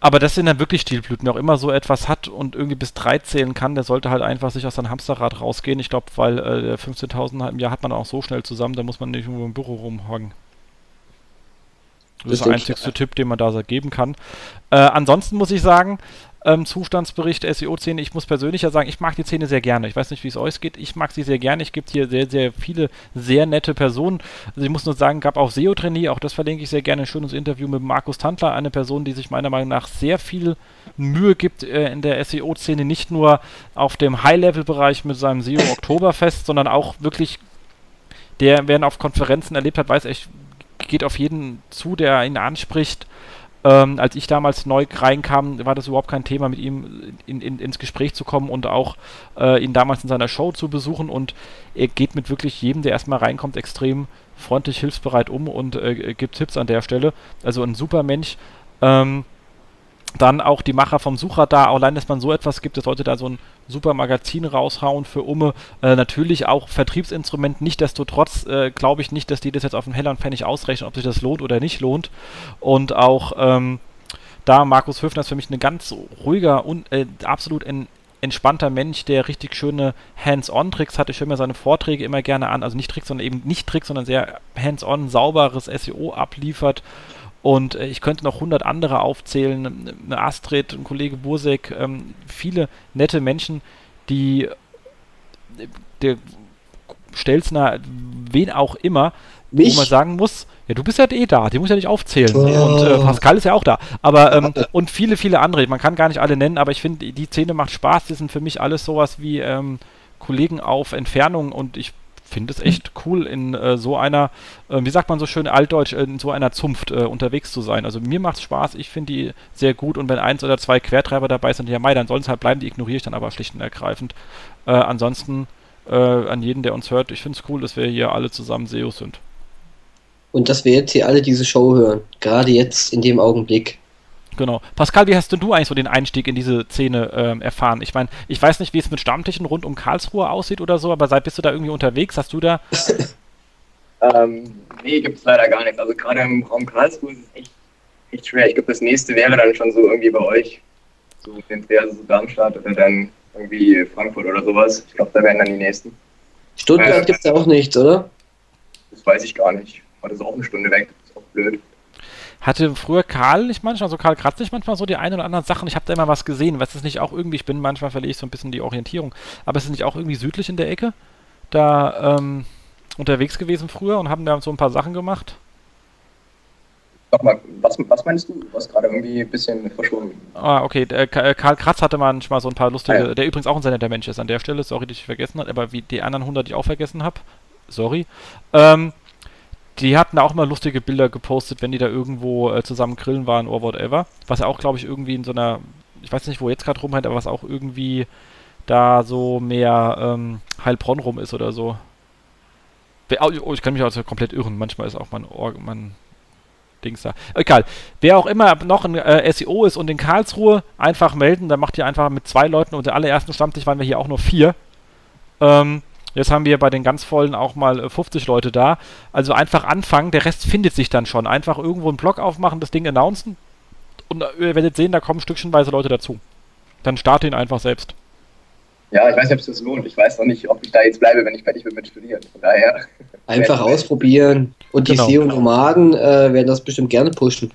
Aber das sind dann wirklich Stilblüten, wer auch immer so etwas hat und irgendwie bis drei zählen kann, der sollte halt einfach sich aus seinem Hamsterrad rausgehen. Ich glaube, weil äh, 15.000 im Jahr hat man auch so schnell zusammen, da muss man nicht irgendwo im Büro rumhocken. Das, das ist der einzigste Tipp, den man da geben kann. Äh, ansonsten muss ich sagen, ähm, Zustandsbericht SEO-Szene. Ich muss persönlich ja sagen, ich mag die Szene sehr gerne. Ich weiß nicht, wie es euch geht. Ich mag sie sehr gerne. Ich gibt hier sehr, sehr viele sehr nette Personen. Also ich muss nur sagen, gab auch SEO-Trainee, auch das verlinke ich sehr gerne. Ein schönes Interview mit Markus Tantler, eine Person, die sich meiner Meinung nach sehr viel Mühe gibt äh, in der SEO-Szene, nicht nur auf dem High-Level-Bereich mit seinem SEO Oktoberfest, sondern auch wirklich, der, wer ihn auf Konferenzen erlebt hat, weiß echt, geht auf jeden zu, der ihn anspricht ähm, als ich damals neu reinkam, war das überhaupt kein Thema, mit ihm in, in, ins Gespräch zu kommen und auch äh, ihn damals in seiner Show zu besuchen. Und er geht mit wirklich jedem, der erstmal reinkommt, extrem freundlich, hilfsbereit um und äh, gibt Tipps an der Stelle. Also ein super Mensch. Ähm, dann auch die Macher vom Suchradar, allein, dass man so etwas gibt, dass Leute da so ein super Magazin raushauen für Umme. Äh, natürlich auch Vertriebsinstrument, nichtsdestotrotz äh, glaube ich nicht, dass die das jetzt auf dem Heller und Pfennig ausrechnen, ob sich das lohnt oder nicht lohnt. Und auch ähm, da Markus Höfner ist für mich ein ganz ruhiger und äh, absolut ein entspannter Mensch, der richtig schöne Hands-on-Tricks hat. Ich höre mir seine Vorträge immer gerne an, also nicht Tricks, sondern eben nicht Tricks, sondern sehr hands-on, sauberes SEO abliefert und äh, ich könnte noch 100 andere aufzählen, eine Astrid, ein Kollege Bursek, ähm, viele nette Menschen, die äh, der Stelzner, wen auch immer, Mich? wo man sagen muss, ja, du bist ja eh da, die muss ja nicht aufzählen. Oh. Und äh, Pascal ist ja auch da. Aber, ähm, und viele, viele andere. Man kann gar nicht alle nennen, aber ich finde, die Szene macht Spaß. Die sind für mich alles sowas wie ähm, Kollegen auf Entfernung und ich finde es echt cool, in äh, so einer, äh, wie sagt man so schön altdeutsch, in so einer Zunft äh, unterwegs zu sein. Also mir macht es Spaß, ich finde die sehr gut und wenn eins oder zwei Quertreiber dabei sind, ja, Mai, dann sollen es halt bleiben, die ignoriere ich dann aber schlicht und ergreifend. Äh, ansonsten äh, an jeden, der uns hört, ich finde es cool, dass wir hier alle zusammen SEOs sind. Und dass wir jetzt hier alle diese Show hören, gerade jetzt in dem Augenblick. Genau. Pascal, wie hast denn du eigentlich so den Einstieg in diese Szene ähm, erfahren? Ich meine, ich weiß nicht, wie es mit Stammtischen rund um Karlsruhe aussieht oder so, aber seit bist du da irgendwie unterwegs? Hast du da. ähm, nee, gibt es leider gar nichts. Also gerade im Raum Karlsruhe ist es echt, echt schwer. Ich glaube, das nächste wäre dann schon so irgendwie bei euch. So entweder also so Darmstadt oder dann irgendwie Frankfurt oder sowas. Ich glaube, da wären dann die nächsten. Stuttgart äh, gibt es ja auch nichts, oder? Das weiß ich gar nicht. Aber das ist auch eine Stunde weg. Das ist auch blöd. Hatte früher Karl nicht manchmal, also Karl Kratz nicht manchmal so die ein oder anderen Sachen. Ich habe da immer was gesehen. Was ist nicht auch irgendwie, ich bin manchmal verliere ich so ein bisschen die Orientierung, aber es ist nicht auch irgendwie südlich in der Ecke da ähm, unterwegs gewesen früher und haben da so ein paar Sachen gemacht. Nochmal, was, was meinst du? Du warst gerade irgendwie ein bisschen verschwunden. Ah, okay. Der, äh, Karl Kratz hatte manchmal so ein paar lustige, ah, ja. der übrigens auch ein sehr netter Mensch ist an der Stelle, sorry, dass ich vergessen habe, aber wie die anderen 100, die ich auch vergessen habe, sorry. Ähm, die hatten auch mal lustige Bilder gepostet, wenn die da irgendwo äh, zusammen grillen waren oder whatever. Was ja auch, glaube ich, irgendwie in so einer, ich weiß nicht, wo jetzt gerade rumhängt, aber was auch irgendwie da so mehr ähm, Heilbronn rum ist oder so. Oh, ich kann mich also komplett irren. Manchmal ist auch mein, Or mein Dings da. Egal. Wer auch immer noch ein äh, SEO ist und in Karlsruhe, einfach melden. Dann macht ihr einfach mit zwei Leuten und der allerersten Stammtisch waren wir hier auch nur vier. Ähm, jetzt haben wir bei den ganz vollen auch mal 50 äh, Leute da. Also einfach anfangen, der Rest findet sich dann schon. Einfach irgendwo einen Blog aufmachen, das Ding announcen und äh, ihr werdet sehen, da kommen stückchenweise Leute dazu. Dann starte ihn einfach selbst. Ja, ich weiß nicht, ob es das lohnt. Ich weiß noch nicht, ob ich da jetzt bleibe, wenn ich fertig bin mit Studieren. Von daher. Einfach ausprobieren. Und genau. die SEO-Nomaden äh, werden das bestimmt gerne pushen.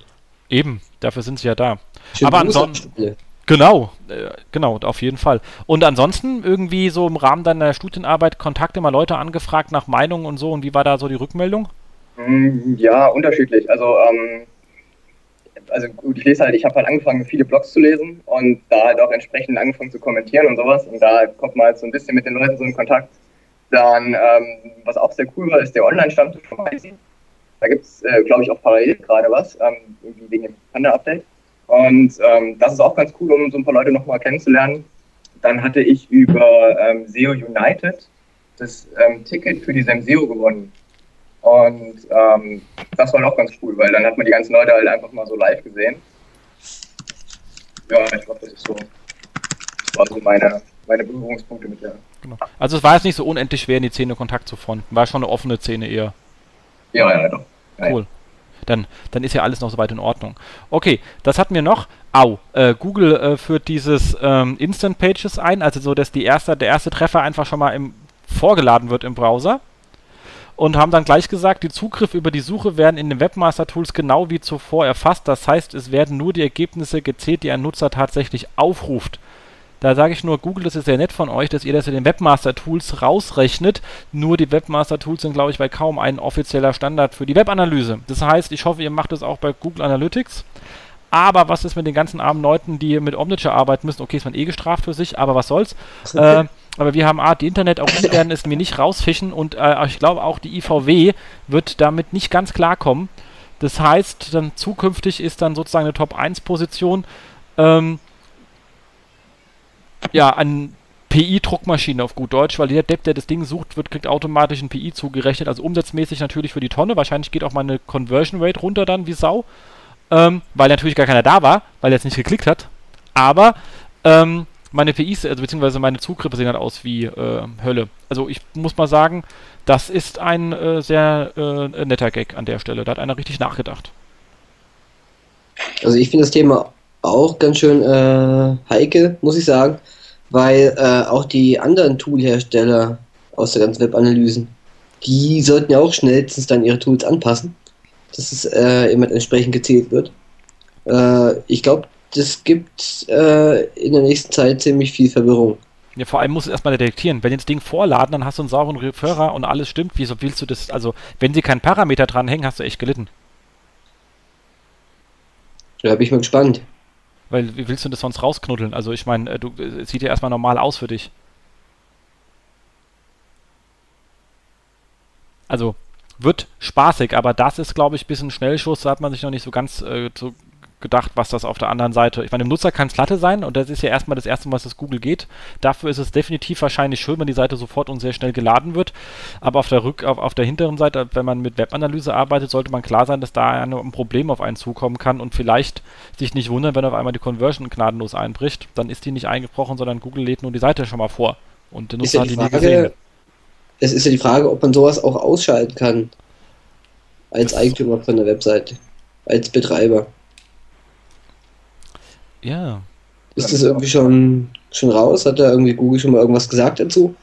Eben, dafür sind sie ja da. Schön Aber ansonsten. Genau, äh, genau, auf jeden Fall. Und ansonsten irgendwie so im Rahmen deiner Studienarbeit Kontakte mal Leute angefragt nach Meinungen und so und wie war da so die Rückmeldung? Mm, ja, unterschiedlich. Also ähm, also gut, ich lese halt, ich habe halt angefangen, viele Blogs zu lesen und da halt auch entsprechend angefangen zu kommentieren und sowas. Und da kommt man halt so ein bisschen mit den Leuten so in Kontakt. Dann, ähm, was auch sehr cool war, ist der Online-Stammtisch von. Da gibt es, äh, glaube ich, auch parallel gerade was, ähm, irgendwie wegen dem Panda-Update. Und ähm, das ist auch ganz cool, um so ein paar Leute nochmal kennenzulernen. Dann hatte ich über ähm, SEO United das ähm, Ticket für die SEMSEO gewonnen. Und ähm, das war auch ganz cool, weil dann hat man die ganzen Leute halt einfach mal so live gesehen. Ja, ich glaube, das ist so, das war so meine, meine Berührungspunkte mit der. Genau. Also es war jetzt nicht so unendlich schwer, in die Szene Kontakt zu fronten. War schon eine offene Szene eher. Ja, ja, doch. Cool. Dann, dann ist ja alles noch soweit in Ordnung. Okay, das hatten wir noch. Au, äh, Google äh, führt dieses ähm, Instant Pages ein, also so, dass die erste, der erste Treffer einfach schon mal im, vorgeladen wird im Browser und haben dann gleich gesagt, die Zugriffe über die Suche werden in den Webmaster-Tools genau wie zuvor erfasst. Das heißt, es werden nur die Ergebnisse gezählt, die ein Nutzer tatsächlich aufruft. Da sage ich nur, Google, das ist sehr nett von euch, dass ihr das in den Webmaster-Tools rausrechnet. Nur die Webmaster-Tools sind, glaube ich, bei kaum ein offizieller Standard für die Webanalyse. Das heißt, ich hoffe, ihr macht das auch bei Google Analytics. Aber was ist mit den ganzen armen Leuten, die mit Omniture arbeiten müssen? Okay, ist man eh gestraft für sich, aber was soll's. äh, aber wir haben A, die Internet, auch die werden es mir nicht rausfischen und äh, ich glaube auch die IVW wird damit nicht ganz klarkommen. Das heißt, dann zukünftig ist dann sozusagen eine Top 1 Position ähm, ja, an PI-Druckmaschine auf gut Deutsch, weil jeder Depp, der das Ding sucht, wird, kriegt automatisch ein PI zugerechnet, also umsatzmäßig natürlich für die Tonne. Wahrscheinlich geht auch meine Conversion Rate runter dann wie Sau, ähm, weil natürlich gar keiner da war, weil er jetzt nicht geklickt hat. Aber ähm, meine PIs, also beziehungsweise meine Zugriffe sehen halt aus wie äh, Hölle. Also ich muss mal sagen, das ist ein äh, sehr äh, netter Gag an der Stelle. Da hat einer richtig nachgedacht. Also ich finde das Thema auch ganz schön äh, heikel, muss ich sagen, weil äh, auch die anderen Toolhersteller aus der ganzen Webanalysen, die sollten ja auch schnellstens dann ihre Tools anpassen, dass es äh, immer entsprechend gezählt wird. ich glaube, das gibt äh, in der nächsten Zeit ziemlich viel Verwirrung. Ja, vor allem muss es erstmal detektieren. Wenn das Ding vorladen, dann hast du einen sauren Referrer und alles stimmt. Wieso willst du das? Also, wenn sie keinen Parameter dranhängen, hast du echt gelitten. Da bin ich mal gespannt. Weil, wie willst du das sonst rausknuddeln? Also, ich meine, äh, du, es sieht ja erstmal normal aus für dich. Also, wird spaßig, aber das ist, glaube ich, ein bisschen Schnellschuss. Da hat man sich noch nicht so ganz äh, so gedacht, was das auf der anderen Seite. Ich meine, dem Nutzer kann es Latte sein und das ist ja erstmal das erste Mal, was das Google geht. Dafür ist es definitiv wahrscheinlich schön, wenn die Seite sofort und sehr schnell geladen wird. Aber auf der Rück, auf, auf der hinteren Seite, wenn man mit Webanalyse arbeitet, sollte man klar sein, dass da ein, ein Problem auf einen zukommen kann und vielleicht sich nicht wundern, wenn auf einmal die Conversion gnadenlos einbricht. Dann ist die nicht eingebrochen, sondern Google lädt nur die Seite schon mal vor. Und der Nutzer ja hat die Frage, nie gesehen. Es ist ja die Frage, ob man sowas auch ausschalten kann. Als Eigentümer von der Webseite. Als Betreiber. Ja. Ist das irgendwie schon, schon raus? Hat da irgendwie Google schon mal irgendwas gesagt dazu?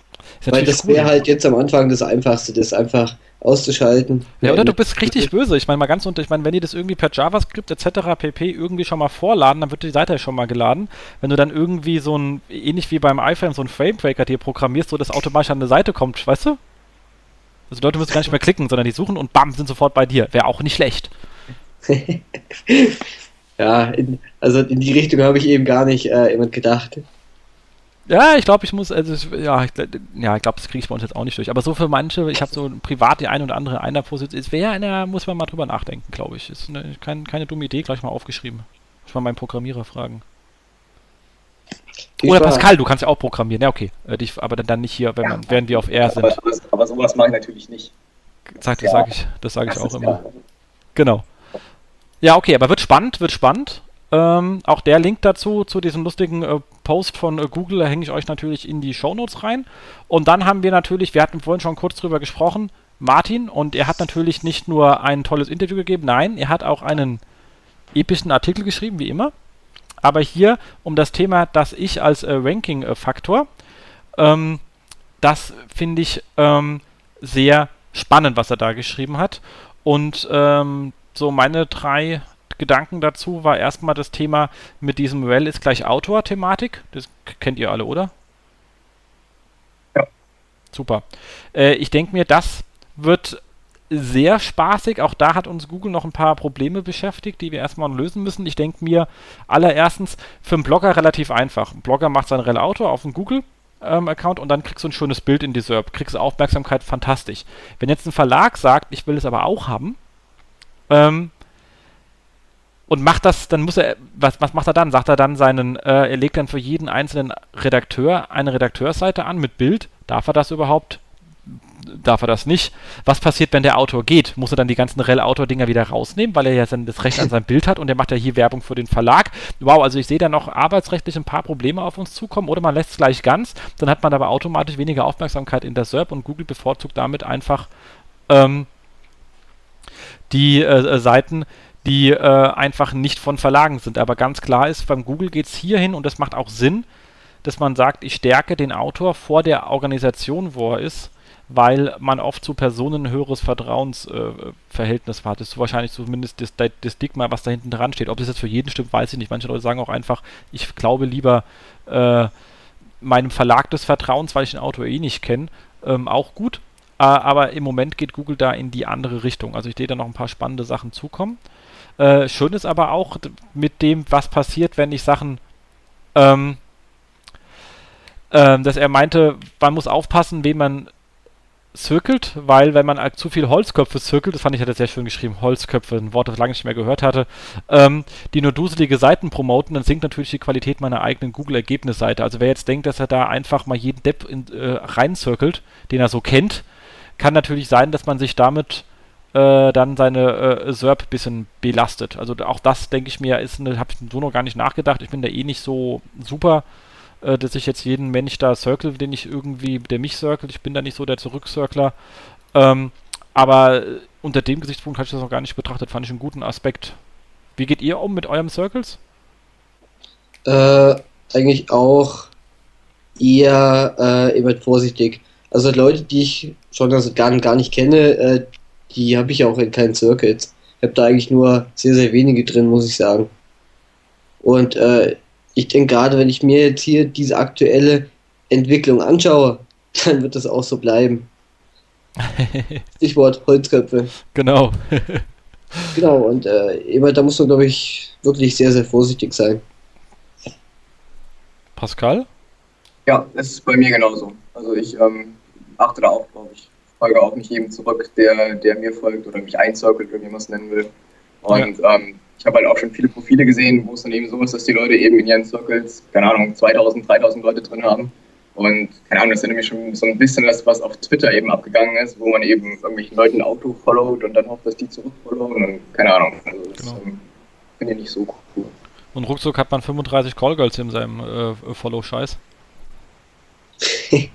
Weil das wäre halt jetzt am Anfang das Einfachste, das einfach auszuschalten. Ja, oder du bist richtig böse. Ich meine mal ganz unter, ich meine, wenn die das irgendwie per JavaScript etc. pp. irgendwie schon mal vorladen, dann wird die Seite ja schon mal geladen. Wenn du dann irgendwie so ein, ähnlich wie beim iPhone, so ein Framebreaker dir programmierst, so dass automatisch an eine Seite kommt, weißt du? Also Leute müssen gar nicht mehr klicken, sondern die suchen und bam, sind sofort bei dir. Wäre auch nicht schlecht. ja, in, also in die Richtung habe ich eben gar nicht äh, jemand gedacht. Ja, ich glaube, ich muss, also ja, ich, ja, ich glaube, das kriege ich bei uns jetzt auch nicht durch. Aber so für manche, ich habe so privat die eine oder andere einer Position, es wäre einer, muss man mal drüber nachdenken, glaube ich. Ist eine, kein, keine dumme Idee, gleich mal aufgeschrieben. Muss mal meinen Programmierer fragen. Oder Pascal, du kannst ja auch programmieren. Ja, okay. Äh, dich, aber dann, dann nicht hier, wenn man, während wir auf R sind. Aber, aber sowas mache ich natürlich nicht. Sag, das sage ich, das sage ich auch immer. Genau. Ja, okay, aber wird spannend, wird spannend. Ähm, auch der Link dazu, zu diesem lustigen äh, Post von äh, Google, hänge ich euch natürlich in die Shownotes rein. Und dann haben wir natürlich, wir hatten vorhin schon kurz drüber gesprochen, Martin, und er hat natürlich nicht nur ein tolles Interview gegeben, nein, er hat auch einen epischen Artikel geschrieben, wie immer. Aber hier um das Thema, dass ich als äh, Ranking-Faktor, ähm, das finde ich ähm, sehr spannend, was er da geschrieben hat. Und ähm, so meine drei Gedanken dazu war erstmal das Thema mit diesem Well ist gleich Autor-Thematik. Das kennt ihr alle, oder? Ja. Super. Äh, ich denke mir, das wird sehr spaßig. Auch da hat uns Google noch ein paar Probleme beschäftigt, die wir erstmal lösen müssen. Ich denke mir allererstens für einen Blogger relativ einfach. Ein Blogger macht seinen Rel-Autor auf dem Google ähm, Account und dann kriegst du ein schönes Bild in die SERP, kriegst Aufmerksamkeit, fantastisch. Wenn jetzt ein Verlag sagt, ich will es aber auch haben, ähm, und macht das, dann muss er, was, was macht er dann? Sagt er dann seinen, äh, er legt dann für jeden einzelnen Redakteur eine Redakteursseite an mit Bild. Darf er das überhaupt? Darf er das nicht? Was passiert, wenn der Autor geht? Muss er dann die ganzen Rel-Autor-Dinger wieder rausnehmen, weil er ja das Recht an seinem Bild hat und er macht ja hier Werbung für den Verlag? Wow, also ich sehe da noch arbeitsrechtlich ein paar Probleme auf uns zukommen oder man lässt es gleich ganz, dann hat man aber automatisch weniger Aufmerksamkeit in der SERP und Google bevorzugt damit einfach ähm, die äh, Seiten, die äh, einfach nicht von Verlagen sind. Aber ganz klar ist, beim Google geht es hierhin und das macht auch Sinn, dass man sagt, ich stärke den Autor vor der Organisation, wo er ist, weil man oft zu Personen ein höheres Vertrauensverhältnis äh, hat. Das ist wahrscheinlich zumindest das, das Stigma, was da hinten dran steht. Ob das jetzt für jeden stimmt, weiß ich nicht. Manche Leute sagen auch einfach, ich glaube lieber äh, meinem Verlag des Vertrauens, weil ich den Autor eh nicht kenne. Ähm, auch gut. Äh, aber im Moment geht Google da in die andere Richtung. Also ich sehe da noch ein paar spannende Sachen zukommen. Äh, schön ist aber auch mit dem, was passiert, wenn ich Sachen, ähm, ähm, dass er meinte, man muss aufpassen, wen man zirkelt, weil wenn man zu viel Holzköpfe zirkelt, das fand ich, hat er sehr schön geschrieben, Holzköpfe, ein Wort, das ich lange nicht mehr gehört hatte, ähm, die nur duselige Seiten promoten, dann sinkt natürlich die Qualität meiner eigenen Google-Ergebnisseite. Also wer jetzt denkt, dass er da einfach mal jeden Depp in, äh, reinzirkelt, den er so kennt, kann natürlich sein, dass man sich damit äh, dann seine äh, SERP ein bisschen belastet. Also auch das, denke ich mir, ist eine, habe ich so noch gar nicht nachgedacht. Ich bin da eh nicht so super, äh, dass ich jetzt jeden Mensch da circle, den ich irgendwie, der mich circelt. Ich bin da nicht so der Zurückcircler. Ähm, aber unter dem Gesichtspunkt hatte ich das noch gar nicht betrachtet. Fand ich einen guten Aspekt. Wie geht ihr um mit eurem Circles? Äh, eigentlich auch eher äh, immer vorsichtig. Also Leute, die ich schon also gar, gar nicht kenne, äh, die habe ich auch in keinen Circuits. Ich habe da eigentlich nur sehr, sehr wenige drin, muss ich sagen. Und äh, ich denke gerade, wenn ich mir jetzt hier diese aktuelle Entwicklung anschaue, dann wird das auch so bleiben. Stichwort Holzköpfe. Genau. genau, und äh, immer, da muss man, glaube ich, wirklich sehr, sehr vorsichtig sein. Pascal? Ja, es ist bei mir genauso. Also ich ähm, achte da auch, glaube ich, folge auch nicht jedem zurück, der, der mir folgt oder mich einzirkelt, wie man es nennen will. Und ja. ähm, ich habe halt auch schon viele Profile gesehen, wo es dann eben so ist, dass die Leute eben in ihren Circles, keine Ahnung, 2000, 3000 Leute drin haben. Und keine Ahnung, das ist nämlich schon so ein bisschen das, was auf Twitter eben abgegangen ist, wo man eben irgendwelchen Leuten ein Auto followt und dann hofft, dass die zurückfollowen und keine Ahnung. Also das genau. ähm, finde ich nicht so cool. Und ruckzuck hat man 35 Callgirls in seinem äh, Follow-Scheiß.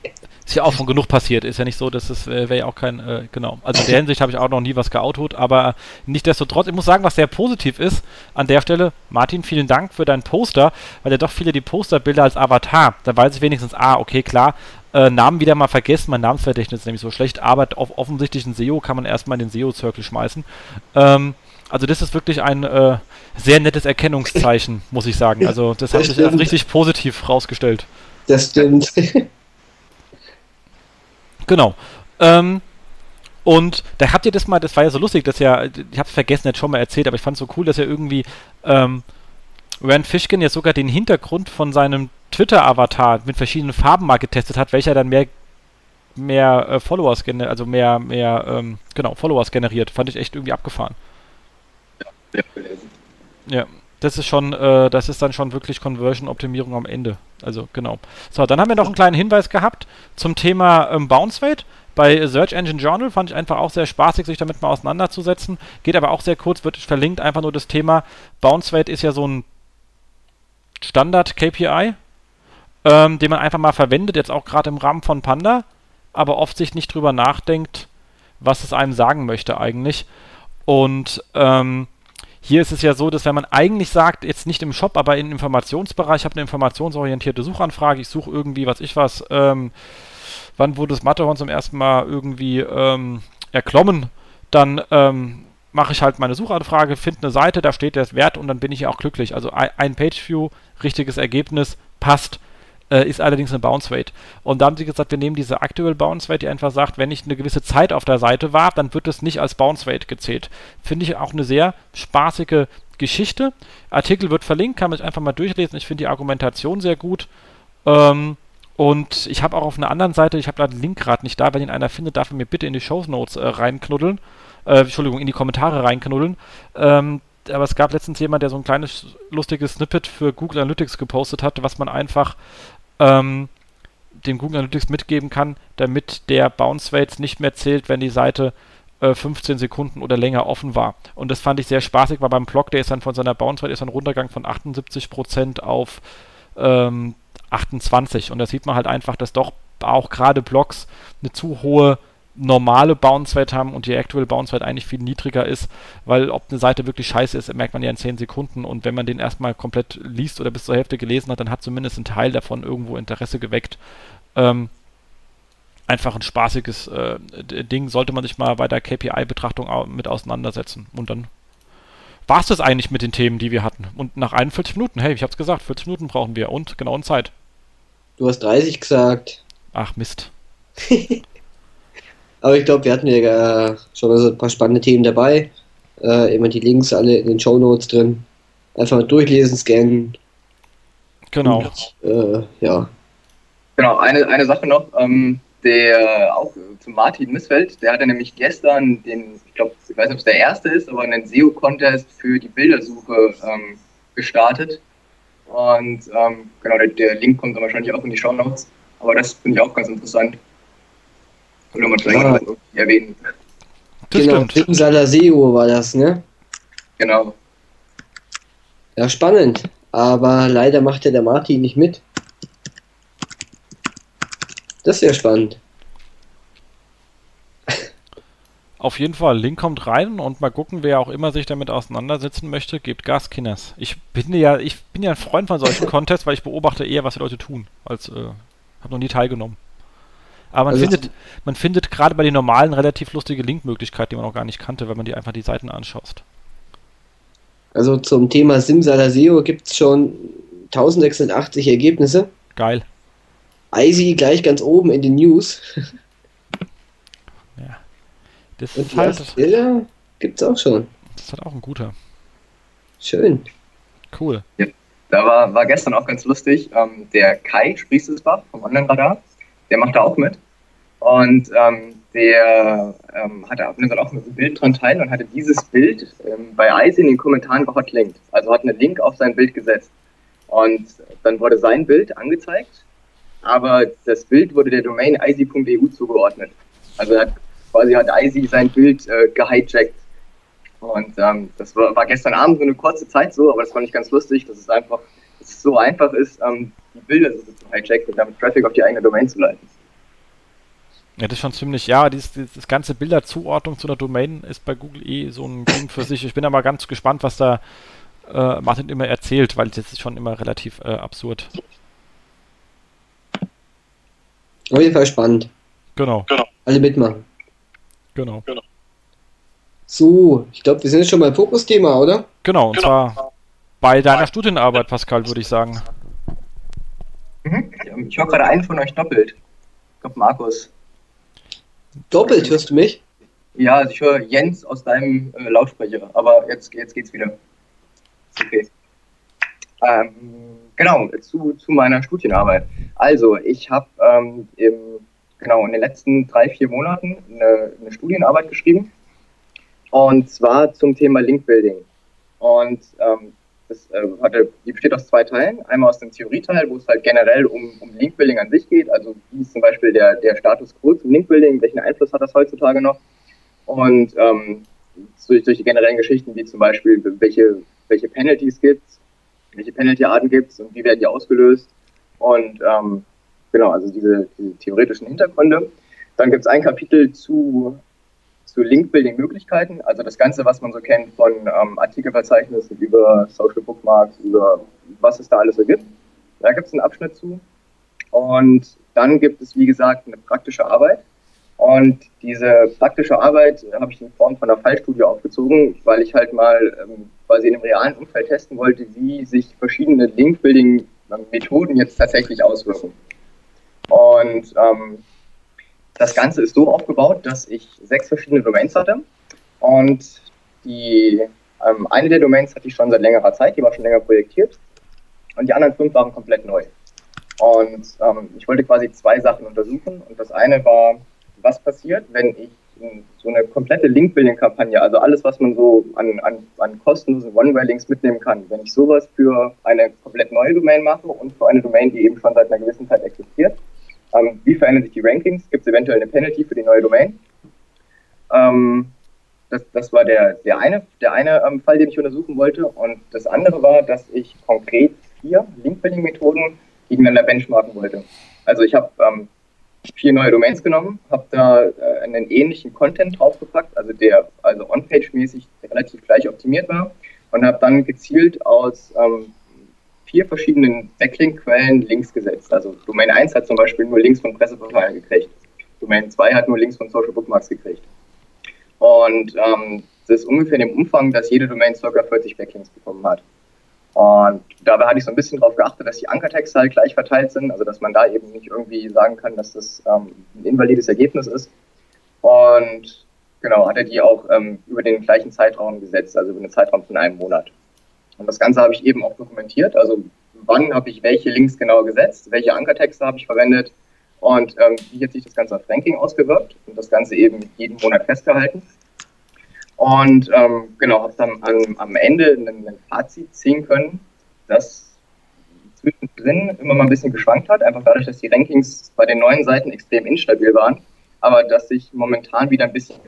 Ist ja auch schon genug passiert. Ist ja nicht so, dass es äh, wäre ja auch kein, äh, genau. Also in der Hinsicht habe ich auch noch nie was geautot, aber nichtdestotrotz, ich muss sagen, was sehr positiv ist an der Stelle, Martin, vielen Dank für dein Poster, weil ja doch viele die Posterbilder als Avatar, da weiß ich wenigstens, ah, okay, klar, äh, Namen wieder mal vergessen, mein Namensverdächtnis ist nämlich so schlecht, aber auf offensichtlichen SEO kann man erstmal in den SEO-Circle schmeißen. Ähm, also das ist wirklich ein äh, sehr nettes Erkennungszeichen, muss ich sagen. Also das, das hat sich als richtig positiv rausgestellt. Das stimmt. Genau. Ähm, und da habt ihr das mal, das war ja so lustig, dass ja, ich hab's vergessen, jetzt schon mal erzählt, aber ich fand es so cool, dass er irgendwie ähm, Rand Fishkin ja sogar den Hintergrund von seinem Twitter-Avatar mit verschiedenen Farben mal getestet hat, welcher dann mehr mehr äh, Followers generiert, also mehr, mehr, ähm, genau, Followers generiert. Fand ich echt irgendwie abgefahren. Ja, ja das ist schon, äh, das ist dann schon wirklich Conversion-Optimierung am Ende. Also genau. So, dann haben wir noch einen kleinen Hinweis gehabt zum Thema ähm, Bounce Rate. Bei Search Engine Journal fand ich einfach auch sehr spaßig, sich damit mal auseinanderzusetzen. Geht aber auch sehr kurz, wird verlinkt, einfach nur das Thema. Bounce Rate ist ja so ein Standard-KPI, ähm, den man einfach mal verwendet, jetzt auch gerade im Rahmen von Panda, aber oft sich nicht drüber nachdenkt, was es einem sagen möchte eigentlich. Und ähm, hier ist es ja so, dass wenn man eigentlich sagt, jetzt nicht im Shop, aber im Informationsbereich, ich habe eine informationsorientierte Suchanfrage, ich suche irgendwie, was ich was, ähm, wann wurde das Matterhorn zum ersten Mal irgendwie ähm, erklommen, dann ähm, mache ich halt meine Suchanfrage, finde eine Seite, da steht der Wert und dann bin ich ja auch glücklich. Also ein Page-View, richtiges Ergebnis, passt äh, ist allerdings eine Bounce Rate. Und da haben sie gesagt, wir nehmen diese Actual Bounce Rate, die einfach sagt, wenn ich eine gewisse Zeit auf der Seite war, dann wird es nicht als Bounce Rate gezählt. Finde ich auch eine sehr spaßige Geschichte. Artikel wird verlinkt, kann man sich einfach mal durchlesen. Ich finde die Argumentation sehr gut. Ähm, und ich habe auch auf einer anderen Seite, ich habe da den Link gerade nicht da, wenn ihn einer findet, darf er mir bitte in die Show Notes äh, reinknuddeln. Äh, Entschuldigung, in die Kommentare reinknuddeln. Ähm, aber es gab letztens jemand, der so ein kleines lustiges Snippet für Google Analytics gepostet hat, was man einfach ähm, dem Google Analytics mitgeben kann, damit der Bounce Rates nicht mehr zählt, wenn die Seite äh, 15 Sekunden oder länger offen war. Und das fand ich sehr spaßig, weil beim Blog, der ist dann von seiner Bounce Rate ist ein Runtergang von 78% auf ähm, 28. Und da sieht man halt einfach, dass doch auch gerade Blogs eine zu hohe normale Bounce Rate haben und die Actual Bounce Rate eigentlich viel niedriger ist, weil ob eine Seite wirklich scheiße ist, merkt man ja in 10 Sekunden und wenn man den erstmal komplett liest oder bis zur Hälfte gelesen hat, dann hat zumindest ein Teil davon irgendwo Interesse geweckt. Ähm, einfach ein spaßiges äh, Ding, sollte man sich mal bei der KPI-Betrachtung mit auseinandersetzen und dann war es das eigentlich mit den Themen, die wir hatten. Und nach 41 Minuten, hey, ich hab's gesagt, 40 Minuten brauchen wir und genau in Zeit. Du hast 30 gesagt. Ach Mist. Aber ich glaube, wir hatten ja äh, schon also ein paar spannende Themen dabei. Äh, immer die Links alle in den Show Notes drin. Einfach mal durchlesen, scannen. Genau. Und, äh, ja. Genau, eine, eine Sache noch, ähm, der auch zu Martin Missfeld, der hatte nämlich gestern den, ich glaube, ich weiß nicht, ob es der erste ist, aber einen SEO-Contest für die Bildersuche ähm, gestartet. Und ähm, genau, der, der, Link kommt dann wahrscheinlich auch in die Show Notes. Aber das finde ich auch ganz interessant. Man vielleicht ja. erwähnen. Das genau, Simsala SEO war das, ne? Genau. Ja, spannend. Aber leider macht ja der Martin nicht mit. Das ist ja spannend. Auf jeden Fall, Link kommt rein und mal gucken, wer auch immer sich damit auseinandersetzen möchte, gebt Gas, Kinders. Ich bin ja, ich bin ja ein Freund von solchen Contests, weil ich beobachte eher, was die Leute tun, als äh, habe noch nie teilgenommen. Aber man also findet, man findet gerade bei den normalen relativ lustige Linkmöglichkeiten, die man auch gar nicht kannte, wenn man die einfach die Seiten anschaust. Also zum Thema Simsala SEO gibt es schon 1680 Ergebnisse. Geil. Easy gleich ganz oben in den News. ja. Das Und ist halt. Gibt es auch schon. Das ist halt auch ein guter. Schön. Cool. Ja, da war, war gestern auch ganz lustig. Ähm, der Kai Sprieselsbach vom Online-Radar, der macht da auch mit. Und ähm, der ähm, hatte auf jeden auch ein Bild dran teil und hatte dieses Bild ähm, bei Eis in den Kommentaren gehotlinkt. Also hat einen Link auf sein Bild gesetzt. Und dann wurde sein Bild angezeigt, aber das Bild wurde der Domain eisi.eu zugeordnet. Also hat, quasi hat Eisi sein Bild äh, gehijackt. Und ähm, das war, war, gestern Abend so eine kurze Zeit so, aber das fand ich ganz lustig, dass es einfach dass es so einfach ist, ähm, die Bilder so zu hijacken und damit Traffic auf die eigene Domain zu leiten. Ja, das ist schon ziemlich, ja, dieses, dieses ganze Bilderzuordnung zu einer Domain ist bei Google eh so ein Ding für sich. Ich bin aber ganz gespannt, was da äh, Martin immer erzählt, weil das ist schon immer relativ äh, absurd. Auf jeden Fall spannend. Genau. genau. Alle mitmachen. Genau. genau. So, ich glaube, wir sind jetzt schon beim Fokusthema, oder? Genau, und genau. zwar bei deiner Studienarbeit, Pascal, würde ich sagen. Mhm. Ich höre gerade einen von euch doppelt. Ich glaube, Markus. Doppelt hörst du mich? Ja, also ich höre Jens aus deinem äh, Lautsprecher, aber jetzt, jetzt geht's wieder. Okay. Ähm, genau, zu, zu meiner Studienarbeit. Also, ich habe ähm, genau in den letzten drei, vier Monaten eine, eine, Studienarbeit geschrieben und zwar zum Thema Linkbuilding. Und ähm, das äh, hatte, die besteht aus zwei Teilen. Einmal aus dem Theorieteil, wo es halt generell um, um Linkbuilding an sich geht, also wie ist zum Beispiel der, der Status quo zum Linkbuilding, welchen Einfluss hat das heutzutage noch? Und ähm, durch, durch die generellen Geschichten, wie zum Beispiel, welche, welche Penalties gibt welche Penalty-Arten gibt es und wie werden die ausgelöst. Und ähm, genau, also diese, diese theoretischen Hintergründe. Dann gibt es ein Kapitel zu zu Link-Building-Möglichkeiten, also das Ganze, was man so kennt von ähm, Artikelverzeichnissen über Social Bookmarks, über was es da alles so gibt. Da gibt es einen Abschnitt zu. Und dann gibt es, wie gesagt, eine praktische Arbeit. Und diese praktische Arbeit habe ich in Form von einer Fallstudie aufgezogen, weil ich halt mal ähm, quasi in einem realen Umfeld testen wollte, wie sich verschiedene Link-Building-Methoden jetzt tatsächlich auswirken. Und ähm, das Ganze ist so aufgebaut, dass ich sechs verschiedene Domains hatte. Und die ähm, eine der Domains hatte ich schon seit längerer Zeit, die war schon länger projektiert. Und die anderen fünf waren komplett neu. Und ähm, ich wollte quasi zwei Sachen untersuchen. Und das eine war, was passiert, wenn ich so eine komplette Link-Building-Kampagne, also alles, was man so an, an, an kostenlosen One-Way-Links mitnehmen kann, wenn ich sowas für eine komplett neue Domain mache und für eine Domain, die eben schon seit einer gewissen Zeit existiert, ähm, wie verändern sich die Rankings? Gibt es eventuell eine Penalty für die neue Domain? Ähm, das, das, war der, der eine, der eine ähm, Fall, den ich untersuchen wollte. Und das andere war, dass ich konkret vier Link-Building-Methoden gegeneinander benchmarken wollte. Also ich habe ähm, vier neue Domains genommen, habe da äh, einen ähnlichen Content draufgepackt, also der also on-page-mäßig relativ gleich optimiert war und habe dann gezielt aus ähm, vier verschiedenen Backlink-Quellen Links gesetzt. Also Domain 1 hat zum Beispiel nur Links von Presseportalen gekriegt. Domain 2 hat nur Links von Social Bookmarks gekriegt. Und ähm, das ist ungefähr in dem Umfang, dass jede Domain ca. 40 Backlinks bekommen hat. Und dabei hatte ich so ein bisschen darauf geachtet, dass die Ankertexte halt gleich verteilt sind, also dass man da eben nicht irgendwie sagen kann, dass das ähm, ein invalides Ergebnis ist. Und genau, hat er die auch ähm, über den gleichen Zeitraum gesetzt, also über einen Zeitraum von einem Monat. Und das Ganze habe ich eben auch dokumentiert. Also wann habe ich welche Links genau gesetzt, welche Ankertexte habe ich verwendet und ähm, wie hat sich das Ganze auf Ranking ausgewirkt und das Ganze eben jeden Monat festgehalten. Und ähm, genau, habe dann am, am Ende ein, Fazit ziehen können, das zwischendrin immer mal ein bisschen geschwankt hat, einfach dadurch, dass die Rankings bei den neuen Seiten extrem instabil waren, aber dass sich momentan wieder ein bisschen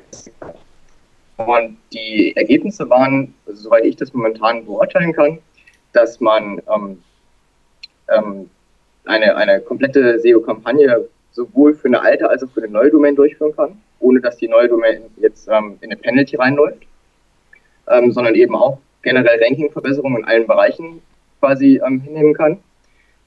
und die Ergebnisse waren, soweit ich das momentan beurteilen kann, dass man ähm, ähm, eine, eine komplette SEO-Kampagne sowohl für eine alte als auch für eine neue Domain durchführen kann, ohne dass die neue Domain jetzt ähm, in eine Penalty reinläuft, ähm, sondern eben auch generell Ranking-Verbesserungen in allen Bereichen quasi ähm, hinnehmen kann.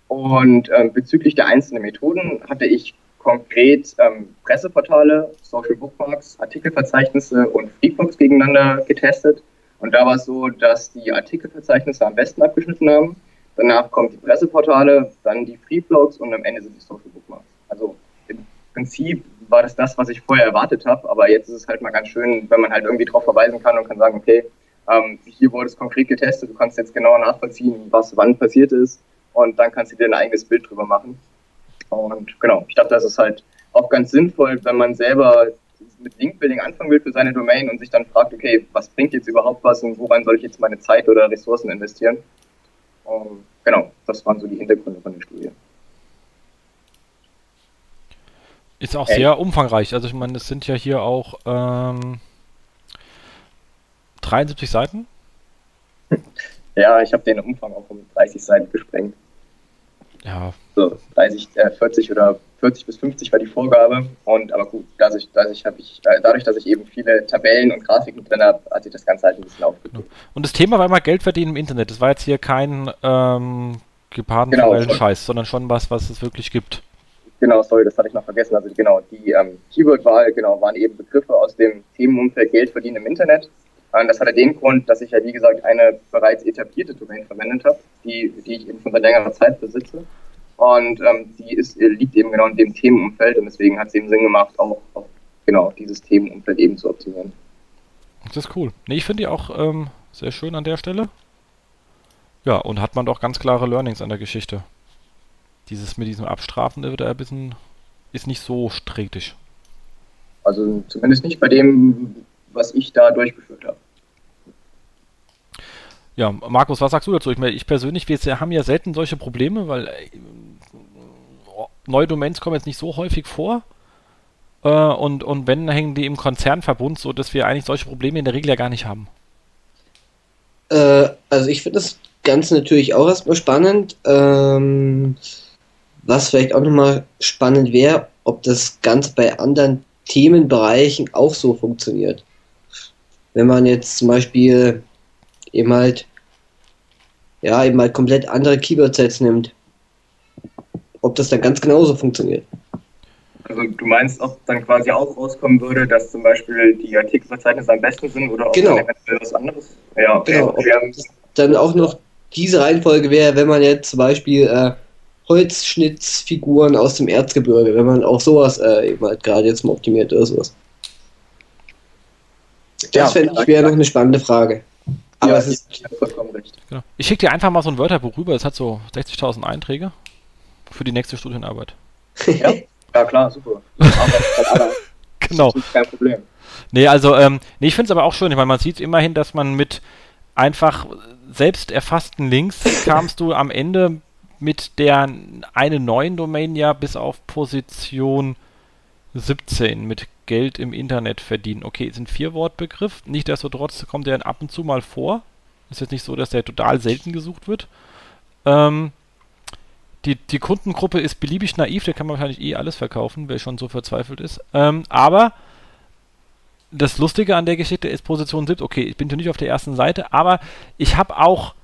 Und ähm, bezüglich der einzelnen Methoden hatte ich konkret ähm, Presseportale, Social Bookmarks, Artikelverzeichnisse und Freeblogs gegeneinander getestet. Und da war es so, dass die Artikelverzeichnisse am besten abgeschnitten haben. Danach kommen die Presseportale, dann die Freeblogs und am Ende sind die Social Bookmarks. Also im Prinzip war das das, was ich vorher erwartet habe, aber jetzt ist es halt mal ganz schön, wenn man halt irgendwie darauf verweisen kann und kann sagen, okay, ähm, hier wurde es konkret getestet, du kannst jetzt genau nachvollziehen, was wann passiert ist und dann kannst du dir ein eigenes Bild drüber machen. Und genau, ich dachte, das ist halt auch ganz sinnvoll, wenn man selber mit Linkbuilding anfangen will für seine Domain und sich dann fragt, okay, was bringt jetzt überhaupt was und woran soll ich jetzt meine Zeit oder Ressourcen investieren? Und genau, das waren so die Hintergründe von der Studie. Ist auch sehr umfangreich. Also ich meine, es sind ja hier auch ähm, 73 Seiten. Ja, ich habe den Umfang auch um 30 Seiten gesprengt. Ja. So 30, äh, 40 oder 40 bis 50 war die Vorgabe. Und aber gut, dadurch, dadurch, ich, dadurch dass ich eben viele Tabellen und Grafiken drin habe, hat sich das Ganze halt ein bisschen aufgedrückt. Und das Thema war immer Geld verdienen im Internet. Das war jetzt hier kein ähm, geparten genau, Scheiß, sondern schon was, was es wirklich gibt. Genau, sorry, das hatte ich noch vergessen. Also genau, die ähm, Keyword-Wahl genau, waren eben Begriffe aus dem Themenumfeld Geld verdienen im Internet. Und das hatte den Grund, dass ich ja, wie gesagt, eine bereits etablierte Domain verwendet habe, die, die ich eben schon seit längerer Zeit besitze. Und ähm, die ist, liegt eben genau in dem Themenumfeld und deswegen hat es eben Sinn gemacht, auch, auch genau dieses Themenumfeld eben zu optimieren. Das ist cool. Nee, ich finde die auch ähm, sehr schön an der Stelle. Ja, und hat man doch ganz klare Learnings an der Geschichte. Dieses mit diesem Abstrafen wird ein bisschen, ist nicht so strittig. Also zumindest nicht bei dem, was ich da durchgeführt habe. Ja, Markus, was sagst du dazu? Ich, meine, ich persönlich, wir haben ja selten solche Probleme, weil äh, neue Domains kommen jetzt nicht so häufig vor. Äh, und, und wenn, hängen die im Konzernverbund, so dass wir eigentlich solche Probleme in der Regel ja gar nicht haben. Äh, also ich finde das Ganze natürlich auch erstmal spannend. Ähm, was vielleicht auch nochmal spannend wäre, ob das Ganze bei anderen Themenbereichen auch so funktioniert. Wenn man jetzt zum Beispiel eben halt, ja, eben halt komplett andere Keyword-Sets nimmt, ob das dann ganz genauso funktioniert. Also du meinst, ob dann quasi auch rauskommen würde, dass zum Beispiel die Artikelverzeichnisse am besten sind oder ob genau. eventuell was anderes? Ja, okay. Genau, ob dann auch noch diese Reihenfolge wäre, wenn man jetzt zum Beispiel äh, Holzschnittsfiguren aus dem Erzgebirge, wenn man auch sowas äh, eben halt gerade jetzt mal optimiert oder sowas. Das ja, fände ich wäre noch eine spannende Frage. Aber ja, es ist vollkommen recht. Genau. Ich schicke dir einfach mal so ein Wörterbuch rüber, es hat so 60.000 Einträge für die nächste Studienarbeit. Ja, ja klar, super. genau. kein Problem. Nee, also, ähm, nee, ich finde es aber auch schön. Ich meine, man sieht immerhin, dass man mit einfach selbst erfassten Links kamst du am Ende mit der einen neuen Domain ja bis auf Position 17 mit Geld im Internet verdienen. Okay, ist ein Vier-Wort-Begriff. Nichtsdestotrotz kommt der ab und zu mal vor. Ist jetzt nicht so, dass der total selten gesucht wird. Ähm, die, die Kundengruppe ist beliebig naiv, da kann man wahrscheinlich eh alles verkaufen, wer schon so verzweifelt ist. Ähm, aber das Lustige an der Geschichte ist Position 7. Okay, ich bin nicht auf der ersten Seite, aber ich habe auch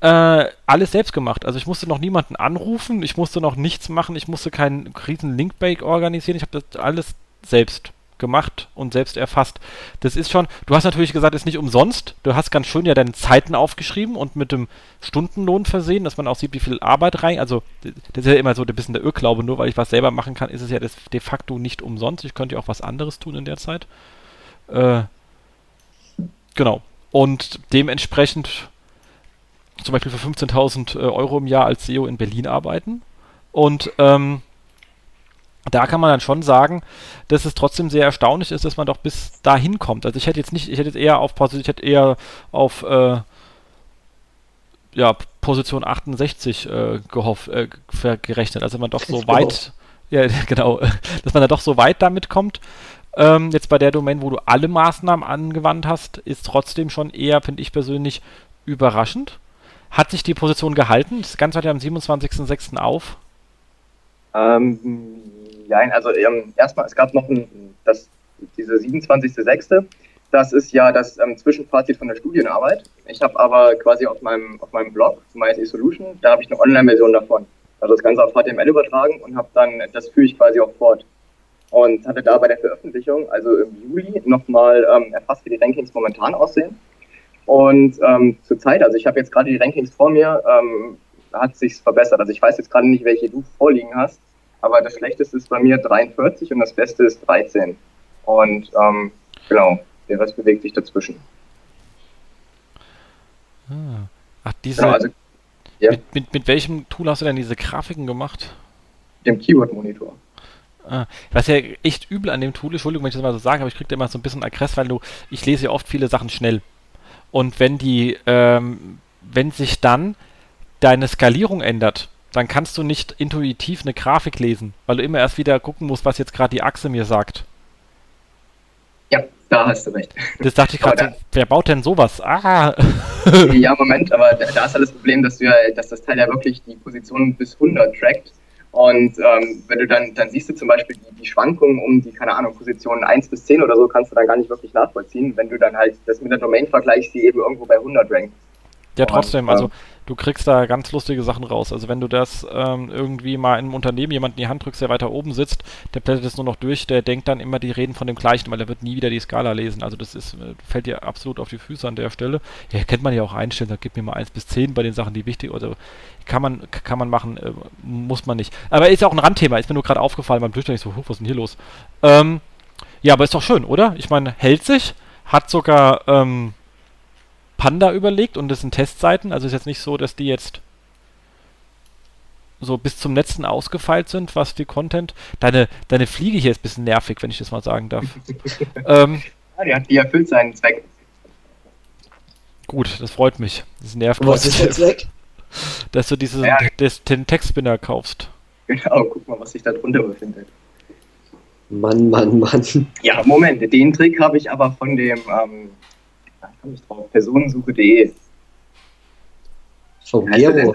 äh, alles selbst gemacht. Also ich musste noch niemanden anrufen, ich musste noch nichts machen, ich musste keinen riesen Linkbake organisieren, ich habe das alles selbst gemacht und selbst erfasst. Das ist schon, du hast natürlich gesagt, ist nicht umsonst. Du hast ganz schön ja deine Zeiten aufgeschrieben und mit dem Stundenlohn versehen, dass man auch sieht, wie viel Arbeit rein. Also, das ist ja immer so ein bisschen der Irrglaube, nur weil ich was selber machen kann, ist es ja de facto nicht umsonst. Ich könnte ja auch was anderes tun in der Zeit. Äh, genau. Und dementsprechend zum Beispiel für 15.000 äh, Euro im Jahr als SEO in Berlin arbeiten. Und ähm, da kann man dann schon sagen, dass es trotzdem sehr erstaunlich ist, dass man doch bis dahin kommt. Also ich hätte jetzt nicht, ich hätte jetzt eher auf ich hätte eher auf äh, ja, Position 68 äh, gehofft, äh, gerechnet. Also man doch so weit, ja genau, dass man da doch so weit damit kommt. Ähm, jetzt bei der Domain, wo du alle Maßnahmen angewandt hast, ist trotzdem schon eher, finde ich persönlich, überraschend. Hat sich die Position gehalten? Das Ganze hört ja am 27.06. auf. Ähm, Nein, also ähm, erstmal, es gab noch ein, das, diese 27.06., das ist ja das ähm, Zwischenfazit von der Studienarbeit. Ich habe aber quasi auf meinem, auf meinem Blog, MySE Solution, da habe ich eine Online-Version davon. Also das Ganze auf HTML übertragen und habe dann, das führe ich quasi auch fort. Und hatte da bei der Veröffentlichung, also im Juli, nochmal ähm, erfasst, wie die Rankings momentan aussehen. Und ähm, zur Zeit, also ich habe jetzt gerade die Rankings vor mir, ähm, hat sich verbessert. Also ich weiß jetzt gerade nicht, welche du vorliegen hast aber das Schlechteste ist bei mir 43 und das Beste ist 13. Und ähm, genau, der Rest bewegt sich dazwischen. Ah. Ach, diese. Genau, also, ja. mit, mit, mit, welchem Tool hast du denn diese Grafiken gemacht? Dem Keyword-Monitor. Ah, was ja echt übel an dem Tool ist, Entschuldigung, wenn ich das mal so sage, aber ich kriege da immer so ein bisschen Aggress, weil du, ich lese ja oft viele Sachen schnell. Und wenn die, ähm, wenn sich dann deine Skalierung ändert, dann kannst du nicht intuitiv eine Grafik lesen, weil du immer erst wieder gucken musst, was jetzt gerade die Achse mir sagt. Ja, da hast du recht. Das dachte ich gerade, wer baut denn sowas? Ah! ja, Moment, aber da, da ist halt das Problem, dass, du ja, dass das Teil ja wirklich die Position bis 100 trackt. Und ähm, wenn du dann, dann siehst du zum Beispiel die, die Schwankungen um die, keine Ahnung, Positionen 1 bis 10 oder so, kannst du dann gar nicht wirklich nachvollziehen, wenn du dann halt das mit der Domain vergleichst, die eben irgendwo bei 100 rankt. Ja, trotzdem, also du kriegst da ganz lustige Sachen raus. Also wenn du das ähm, irgendwie mal in einem Unternehmen jemand in die Hand drückst, der weiter oben sitzt, der blättert es nur noch durch, der denkt dann immer, die reden von dem gleichen, weil er wird nie wieder die Skala lesen. Also das ist, äh, fällt dir absolut auf die Füße an der Stelle. Ja, kennt man ja auch einstellen, da gib mir mal 1 bis 10 bei den Sachen, die wichtig oder kann man, kann man machen, äh, muss man nicht. Aber ist auch ein Randthema, ist mir nur gerade aufgefallen beim Durchgang, so, was ist denn hier los? Ähm, ja, aber ist doch schön, oder? Ich meine, hält sich, hat sogar, ähm, Panda überlegt und das sind Testseiten. Also ist jetzt nicht so, dass die jetzt so bis zum letzten ausgefeilt sind, was die Content. Deine, deine Fliege hier ist ein bisschen nervig, wenn ich das mal sagen darf. ähm, ja, die, hat, die erfüllt seinen Zweck. Gut, das freut mich. Das nervt Und was ist der Zweck? Dass du diesen, Ja. des, den Textspinner kaufst. Genau, guck mal, was sich da drunter befindet. Mann, Mann, Mann. Ja, Moment, den Trick habe ich aber von dem, ähm, da komme ich drauf, personensuche.de. Der Gero.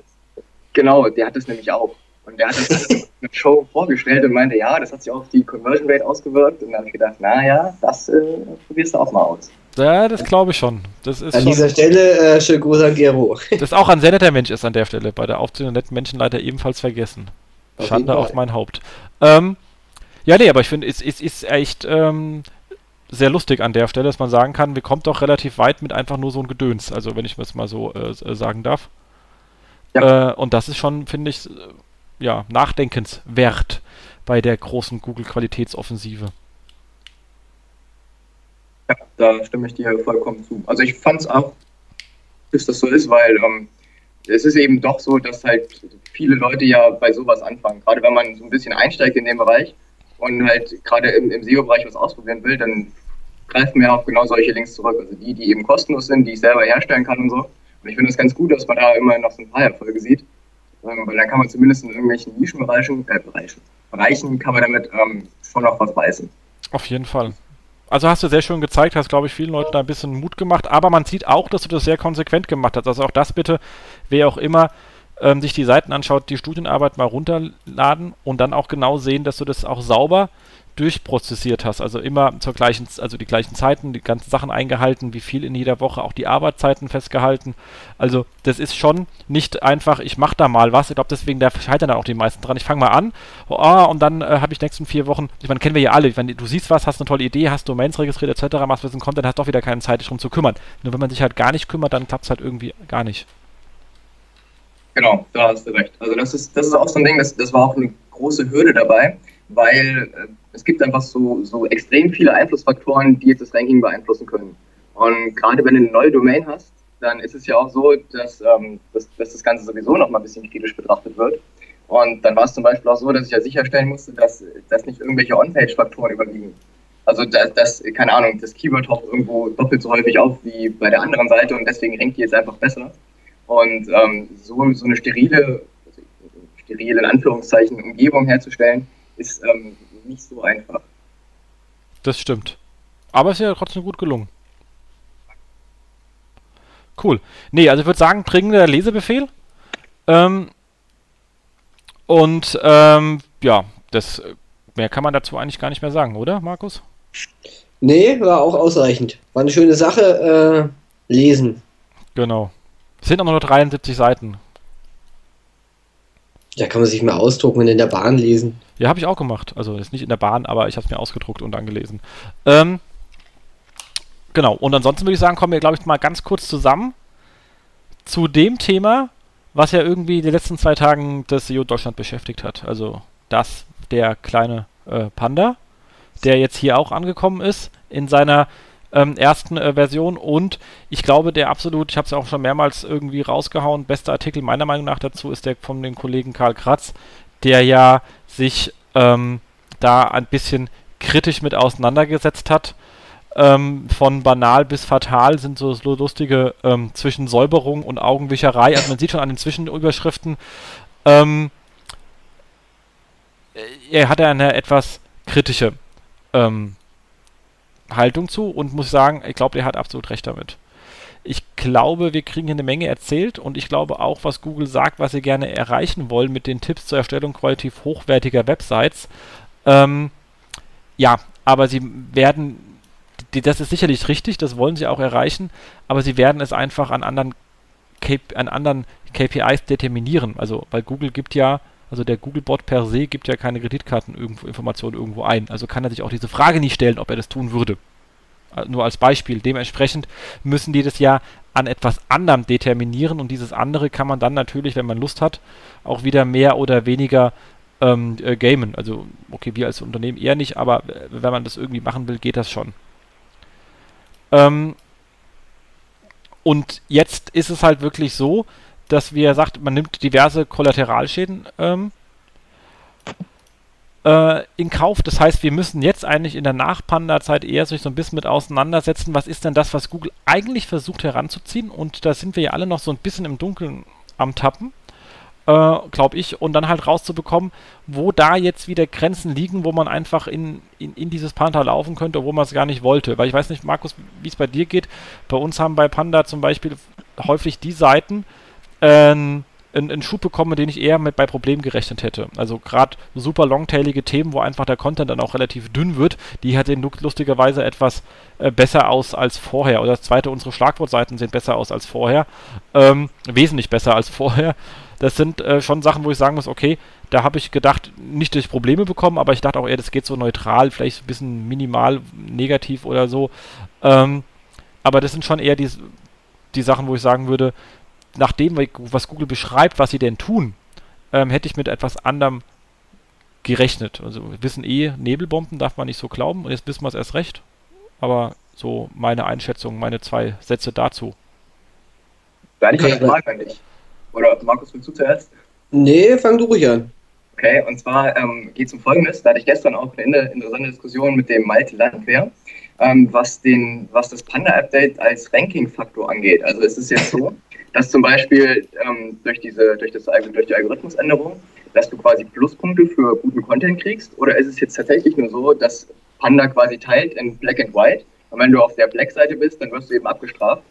Genau, der hat das nämlich auch. Und der hat das in der Show vorgestellt und meinte, ja, das hat sich auch auf die Conversion Rate ausgewirkt. Und dann habe ich gedacht, naja, das äh, probierst du auch mal aus. Ja, das glaube ich schon. Das ist An schon, dieser Stelle äh, schönen Gruß an Gero. das auch ein sehr netter Mensch ist an der Stelle. Bei der Aufzählung der netten Menschen leider ebenfalls vergessen. Auf Schande auf mein Haupt. Ähm, ja, nee, aber ich finde, es, es ist echt ähm, sehr lustig an der Stelle, dass man sagen kann, wir kommen doch relativ weit mit einfach nur so ein Gedöns. Also, wenn ich das mal so äh, äh, sagen darf. Äh, und das ist schon, finde ich, äh, ja, nachdenkenswert bei der großen Google-Qualitätsoffensive. Ja, da stimme ich dir vollkommen zu. Also ich fand es auch, dass das so ist, weil ähm, es ist eben doch so, dass halt viele Leute ja bei sowas anfangen. Gerade wenn man so ein bisschen einsteigt in den Bereich und halt gerade im, im SEO-Bereich was ausprobieren will, dann greifen wir auf genau solche Links zurück. Also die, die eben kostenlos sind, die ich selber herstellen kann und so. Und ich finde es ganz gut, dass man da immer noch so ein paar Erfolge sieht. Ähm, weil dann kann man zumindest in irgendwelchen Nischenbereichen, äh, Bereichen, Bereichen kann man damit ähm, schon noch was reißen. Auf jeden Fall. Also hast du sehr schön gezeigt, hast, glaube ich, vielen Leuten da ein bisschen Mut gemacht, aber man sieht auch, dass du das sehr konsequent gemacht hast. Also auch das bitte, wer auch immer ähm, sich die Seiten anschaut, die Studienarbeit mal runterladen und dann auch genau sehen, dass du das auch sauber durchprozessiert hast. Also immer zur gleichen, also die gleichen Zeiten, die ganzen Sachen eingehalten, wie viel in jeder Woche, auch die Arbeitszeiten festgehalten. Also das ist schon nicht einfach, ich mache da mal was. Ich glaube, deswegen da scheitern dann auch die meisten dran. Ich fange mal an, oh, ah, und dann äh, habe ich nächsten vier Wochen, ich meine, kennen wir ja alle, wenn du siehst was, hast eine tolle Idee, hast Domains registriert etc., machst ein bisschen Content, hast doch wieder keine Zeit, dich drum zu kümmern. Nur wenn man sich halt gar nicht kümmert, dann klappt es halt irgendwie gar nicht. Genau, da hast du recht. Also das ist, das ist auch so ein Ding, das, das war auch eine große Hürde dabei, weil äh, es gibt einfach so, so extrem viele Einflussfaktoren, die jetzt das Ranking beeinflussen können. Und gerade wenn du eine neue Domain hast, dann ist es ja auch so, dass, ähm, dass, dass das Ganze sowieso noch mal ein bisschen kritisch betrachtet wird. Und dann war es zum Beispiel auch so, dass ich ja sicherstellen musste, dass, dass nicht irgendwelche On-Page-Faktoren überwiegen. Also dass, dass, keine Ahnung, das Keyword taucht irgendwo doppelt so häufig auf wie bei der anderen Seite und deswegen rankt die jetzt einfach besser. Und ähm, so, so eine sterile, sterile in Anführungszeichen Umgebung herzustellen, ist ähm, nicht so einfach. Das stimmt. Aber es ist ja trotzdem gut gelungen. Cool. Nee, also ich würde sagen, dringender Lesebefehl. Ähm, und ähm, ja, das mehr kann man dazu eigentlich gar nicht mehr sagen, oder, Markus? Nee, war auch ausreichend. War eine schöne Sache. Äh, lesen. Genau. Es sind auch nur 73 Seiten. Da kann man sich mal ausdrucken und in der Bahn lesen. Ja, habe ich auch gemacht. Also jetzt nicht in der Bahn, aber ich habe es mir ausgedruckt und angelesen. Ähm, genau. Und ansonsten würde ich sagen, kommen wir, glaube ich, mal ganz kurz zusammen zu dem Thema, was ja irgendwie die letzten zwei Tagen das SEO Deutschland beschäftigt hat. Also das, der kleine äh, Panda, der jetzt hier auch angekommen ist in seiner ähm, ersten äh, Version und ich glaube, der absolut, ich habe es auch schon mehrmals irgendwie rausgehauen, beste Artikel meiner Meinung nach dazu ist der von dem Kollegen Karl Kratz, der ja sich ähm, da ein bisschen kritisch mit auseinandergesetzt hat. Ähm, von banal bis fatal sind so lustige ähm, zwischen Säuberung und Augenwischerei. Also man sieht schon an den Zwischenüberschriften, ähm, er hat eine etwas kritische ähm, Haltung zu und muss sagen, ich glaube, er hat absolut recht damit. Ich glaube, wir kriegen hier eine Menge erzählt und ich glaube auch, was Google sagt, was sie gerne erreichen wollen mit den Tipps zur Erstellung qualitativ hochwertiger Websites. Ähm, ja, aber sie werden, die, das ist sicherlich richtig, das wollen sie auch erreichen, aber sie werden es einfach an anderen, K an anderen KPIs determinieren. Also, weil Google gibt ja, also der Googlebot per se gibt ja keine Kreditkarteninformationen irgendwo ein. Also kann er sich auch diese Frage nicht stellen, ob er das tun würde. Also nur als Beispiel. Dementsprechend müssen die das ja an etwas anderem determinieren und dieses andere kann man dann natürlich, wenn man Lust hat, auch wieder mehr oder weniger ähm, äh, gamen. Also, okay, wir als Unternehmen eher nicht, aber äh, wenn man das irgendwie machen will, geht das schon. Ähm, und jetzt ist es halt wirklich so, dass wir sagt, man nimmt diverse Kollateralschäden ähm, äh, in Kauf. Das heißt, wir müssen jetzt eigentlich in der Nach-Panda-Zeit eher sich so ein bisschen mit auseinandersetzen, was ist denn das, was Google eigentlich versucht heranzuziehen. Und da sind wir ja alle noch so ein bisschen im Dunkeln am Tappen äh, glaube ich, und dann halt rauszubekommen, wo da jetzt wieder Grenzen liegen, wo man einfach in, in, in dieses Panda laufen könnte, wo man es gar nicht wollte. Weil ich weiß nicht, Markus, wie es bei dir geht. Bei uns haben bei Panda zum Beispiel häufig die Seiten einen, einen Schub bekommen, den ich eher mit bei Problemen gerechnet hätte. Also gerade super longtailige Themen, wo einfach der Content dann auch relativ dünn wird, die hat den lustigerweise etwas äh, besser aus als vorher. Oder das zweite, unsere Schlagwortseiten sehen besser aus als vorher. Ähm, wesentlich besser als vorher das sind äh, schon Sachen, wo ich sagen muss, okay, da habe ich gedacht, nicht, ich Probleme bekomme, aber ich dachte auch eher, das geht so neutral, vielleicht ein bisschen minimal negativ oder so. Ähm, aber das sind schon eher die, die Sachen, wo ich sagen würde, nach dem, was Google beschreibt, was sie denn tun, ähm, hätte ich mit etwas anderem gerechnet. Also wir wissen eh, Nebelbomben darf man nicht so glauben und jetzt wissen wir es erst recht. Aber so meine Einschätzung, meine zwei Sätze dazu. Da ich eine Frage an dich. Oder Markus, willst du zuerst? Nee, fang du ruhig an. Okay, und zwar ähm, geht es um Folgendes. Da hatte ich gestern auch eine interessante Diskussion mit dem Malte Landwehr, ähm, was, den, was das Panda-Update als Ranking-Faktor angeht. Also es ist jetzt so, dass zum Beispiel ähm, durch, diese, durch, das, durch die Algorithmusänderung, dass du quasi Pluspunkte für guten Content kriegst? Oder ist es jetzt tatsächlich nur so, dass Panda quasi teilt in Black and White? Und wenn du auf der Black-Seite bist, dann wirst du eben abgestraft.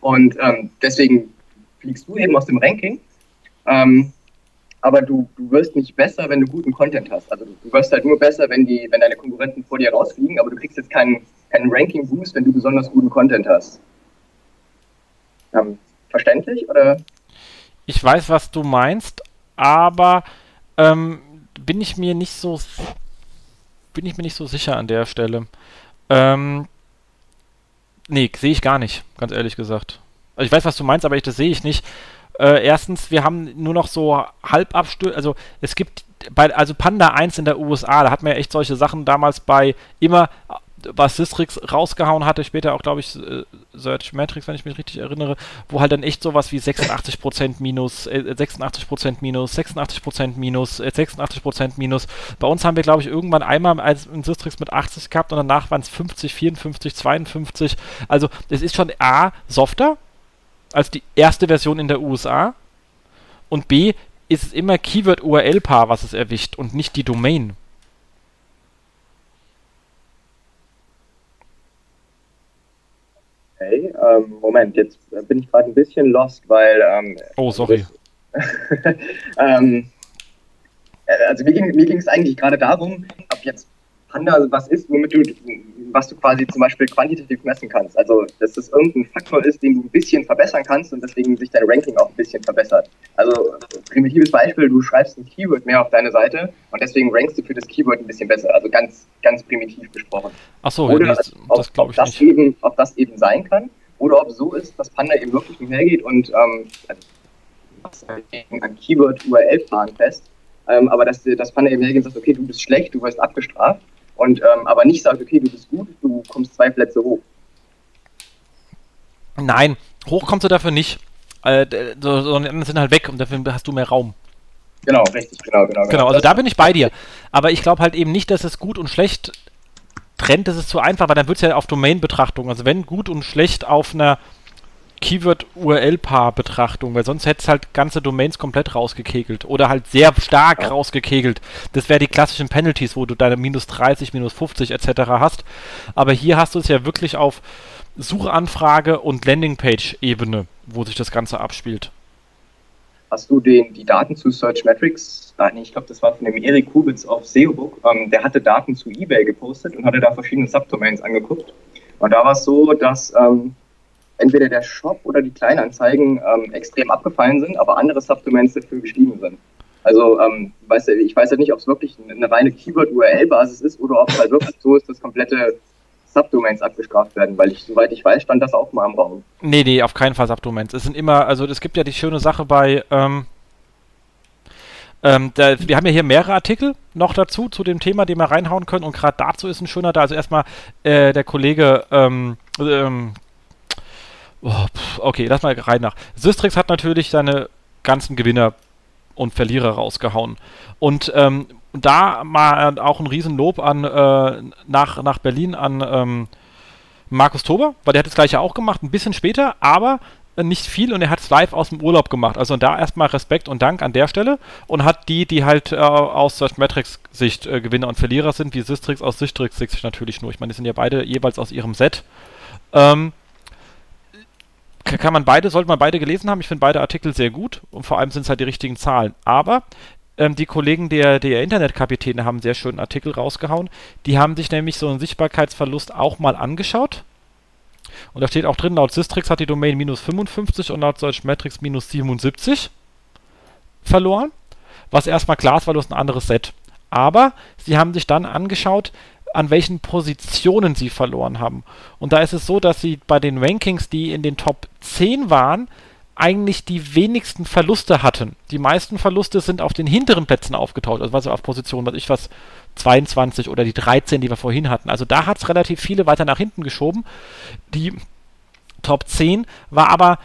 Und ähm, deswegen fliegst du eben aus dem Ranking. Ähm, aber du, du wirst nicht besser, wenn du guten Content hast. Also du wirst halt nur besser, wenn, die, wenn deine Konkurrenten vor dir rausfliegen, aber du kriegst jetzt keinen, keinen Ranking-Boost, wenn du besonders guten Content hast. Ähm, verständlich oder? Ich weiß, was du meinst, aber ähm, bin ich mir nicht so bin ich mir nicht so sicher an der Stelle. Ähm, nee, sehe ich gar nicht, ganz ehrlich gesagt. Also ich weiß, was du meinst, aber ich, das sehe ich nicht. Äh, erstens, wir haben nur noch so Halbabstürze, also es gibt bei, also Panda 1 in der USA, da hat man ja echt solche Sachen damals bei immer, was Systrix rausgehauen hatte, später auch, glaube ich, äh, Search Matrix, wenn ich mich richtig erinnere, wo halt dann echt sowas wie 86% minus, äh, 86% minus, 86% minus, äh, 86% minus. Bei uns haben wir, glaube ich, irgendwann einmal als in Systrix mit 80 gehabt und danach waren es 50, 54, 52. Also es ist schon A, softer, als die erste Version in der USA. Und B ist es immer Keyword-URL-Paar, was es erwischt und nicht die Domain. Okay, ähm, Moment, jetzt bin ich gerade ein bisschen lost, weil. Ähm, oh, sorry. ähm, äh, also mir ging es eigentlich gerade darum, ob jetzt Panda was ist, womit du, was du quasi zum Beispiel quantitativ messen kannst. Also, dass das irgendein Faktor ist, den du ein bisschen verbessern kannst und deswegen sich dein Ranking auch ein bisschen verbessert. Also, primitives Beispiel, du schreibst ein Keyword mehr auf deine Seite und deswegen rankst du für das Keyword ein bisschen besser. Also ganz, ganz primitiv gesprochen. Ach so, oder das, das glaube ich ob das nicht. Eben, ob das eben sein kann oder ob so ist, dass Panda eben wirklich nur hergeht und ähm, also, ein Keyword-URL-Fahren fest, ähm, aber dass, dass Panda eben hergeht und sagt, okay, du bist schlecht, du wirst abgestraft und ähm, aber nicht sagt, okay, du bist gut, du kommst zwei Plätze hoch. Nein, hoch kommst du dafür nicht. Äh, so, so, die anderen sind halt weg und dafür hast du mehr Raum. Genau, richtig, genau, genau. Genau, genau also da bin ich bei dir. Aber ich glaube halt eben nicht, dass es gut und schlecht trennt, das ist zu einfach, weil dann wird es ja auf Domain-Betrachtung. Also wenn gut und schlecht auf einer Keyword-URL-Paar-Betrachtung, weil sonst hätte es halt ganze Domains komplett rausgekegelt oder halt sehr stark ja. rausgekegelt. Das wäre die klassischen Penalties, wo du deine minus 30, minus 50 etc. hast. Aber hier hast du es ja wirklich auf Suchanfrage und Landingpage-Ebene, wo sich das Ganze abspielt. Hast du den, die Daten zu Searchmetrics? Ah, nee, ich glaube, das war von dem Erik Kubitz auf SEObook. Ähm, der hatte Daten zu eBay gepostet und hatte da verschiedene Subdomains angeguckt. Und da war es so, dass ähm, entweder der Shop oder die Kleinanzeigen ähm, extrem abgefallen sind, aber andere Subdomains dafür gestiegen sind. Also ähm, weiß, ich weiß halt nicht, ob es wirklich eine reine Keyword-URL-Basis ist oder ob es halt wirklich so ist, dass komplette Subdomains abgestraft werden, weil ich, soweit ich weiß, stand das auch mal im Raum. Nee, nee, auf keinen Fall Subdomains. Es sind immer, also es gibt ja die schöne Sache bei, ähm, ähm, da, wir haben ja hier mehrere Artikel noch dazu, zu dem Thema, die wir reinhauen können und gerade dazu ist ein schöner da. Also erstmal äh, der Kollege ähm, ähm, Oh, okay, lass mal rein nach. Systrix hat natürlich seine ganzen Gewinner und Verlierer rausgehauen. Und ähm, da mal auch ein Riesenlob an äh, nach, nach Berlin an ähm, Markus Tober, weil der hat das gleiche auch gemacht, ein bisschen später, aber nicht viel und er hat es live aus dem Urlaub gemacht. Also da erstmal Respekt und Dank an der Stelle und hat die, die halt äh, aus Search Metrics Sicht äh, Gewinner und Verlierer sind, wie Sistrix aus Sistrix Sicht natürlich nur. Ich meine, die sind ja beide jeweils aus ihrem Set. Ähm, kann man beide, sollte man beide gelesen haben. Ich finde beide Artikel sehr gut und vor allem sind es halt die richtigen Zahlen. Aber ähm, die Kollegen der, der Internetkapitäne haben einen sehr schönen Artikel rausgehauen. Die haben sich nämlich so einen Sichtbarkeitsverlust auch mal angeschaut. Und da steht auch drin, laut Systrix hat die Domain minus 55 und laut Searchmetrics minus 77 verloren. Was erstmal klar ist, weil du hast ein anderes Set. Aber sie haben sich dann angeschaut, an welchen Positionen sie verloren haben. Und da ist es so, dass sie bei den Rankings, die in den Top 10 waren, eigentlich die wenigsten Verluste hatten. Die meisten Verluste sind auf den hinteren Plätzen aufgetaucht, also was auf Position, was ich was, 22 oder die 13, die wir vorhin hatten. Also da hat es relativ viele weiter nach hinten geschoben. Die Top 10 war aber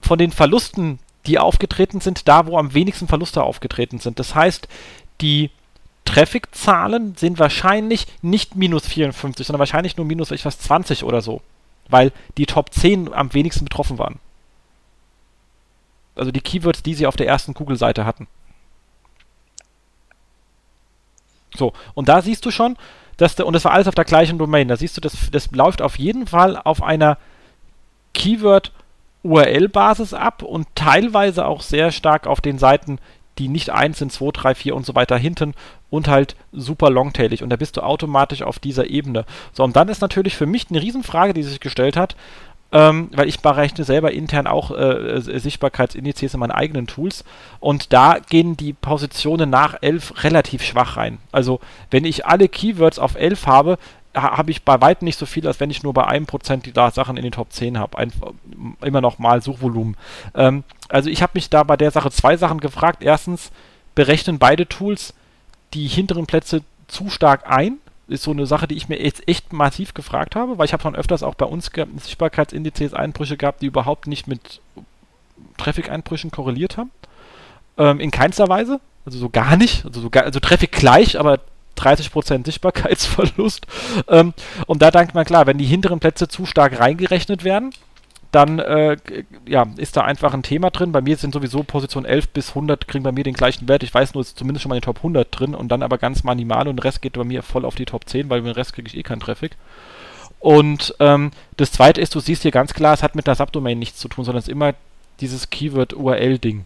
von den Verlusten, die aufgetreten sind, da, wo am wenigsten Verluste aufgetreten sind. Das heißt, die Traffic-Zahlen sind wahrscheinlich nicht minus 54, sondern wahrscheinlich nur minus etwas 20 oder so, weil die Top 10 am wenigsten betroffen waren. Also die Keywords, die sie auf der ersten Google-Seite hatten. So, und da siehst du schon, dass der, und das war alles auf der gleichen Domain, da siehst du, das, das läuft auf jeden Fall auf einer Keyword-URL-Basis ab und teilweise auch sehr stark auf den Seiten, die nicht 1 sind, 2, 3, 4 und so weiter hinten und halt super longtailig. Und da bist du automatisch auf dieser Ebene. So, und dann ist natürlich für mich eine Riesenfrage, die sich gestellt hat, ähm, weil ich berechne selber intern auch äh, Sichtbarkeitsindizes in meinen eigenen Tools und da gehen die Positionen nach 11 relativ schwach rein. Also wenn ich alle Keywords auf 11 habe, habe ich bei weitem nicht so viel, als wenn ich nur bei einem Prozent die Sachen in den Top 10 habe. immer noch mal Suchvolumen. Ähm, also ich habe mich da bei der Sache zwei Sachen gefragt. Erstens, berechnen beide Tools die hinteren Plätze zu stark ein? Ist so eine Sache, die ich mir jetzt echt massiv gefragt habe, weil ich habe schon öfters auch bei uns Sichtbarkeitsindizes Einbrüche gehabt, die überhaupt nicht mit Traffic-Einbrüchen korreliert haben. Ähm, in keinster Weise, also so gar nicht. Also, so gar, also Traffic gleich, aber 30% Sichtbarkeitsverlust. Ähm, und da denkt man klar, wenn die hinteren Plätze zu stark reingerechnet werden, dann äh, ja, ist da einfach ein Thema drin. Bei mir sind sowieso Position 11 bis 100 kriegen bei mir den gleichen Wert. Ich weiß nur, es ist zumindest schon mal in den Top 100 drin und dann aber ganz minimal und der Rest geht bei mir voll auf die Top 10, weil mit dem Rest kriege ich eh keinen Traffic. Und ähm, das zweite ist, du siehst hier ganz klar, es hat mit einer Subdomain nichts zu tun, sondern es ist immer dieses Keyword-URL-Ding.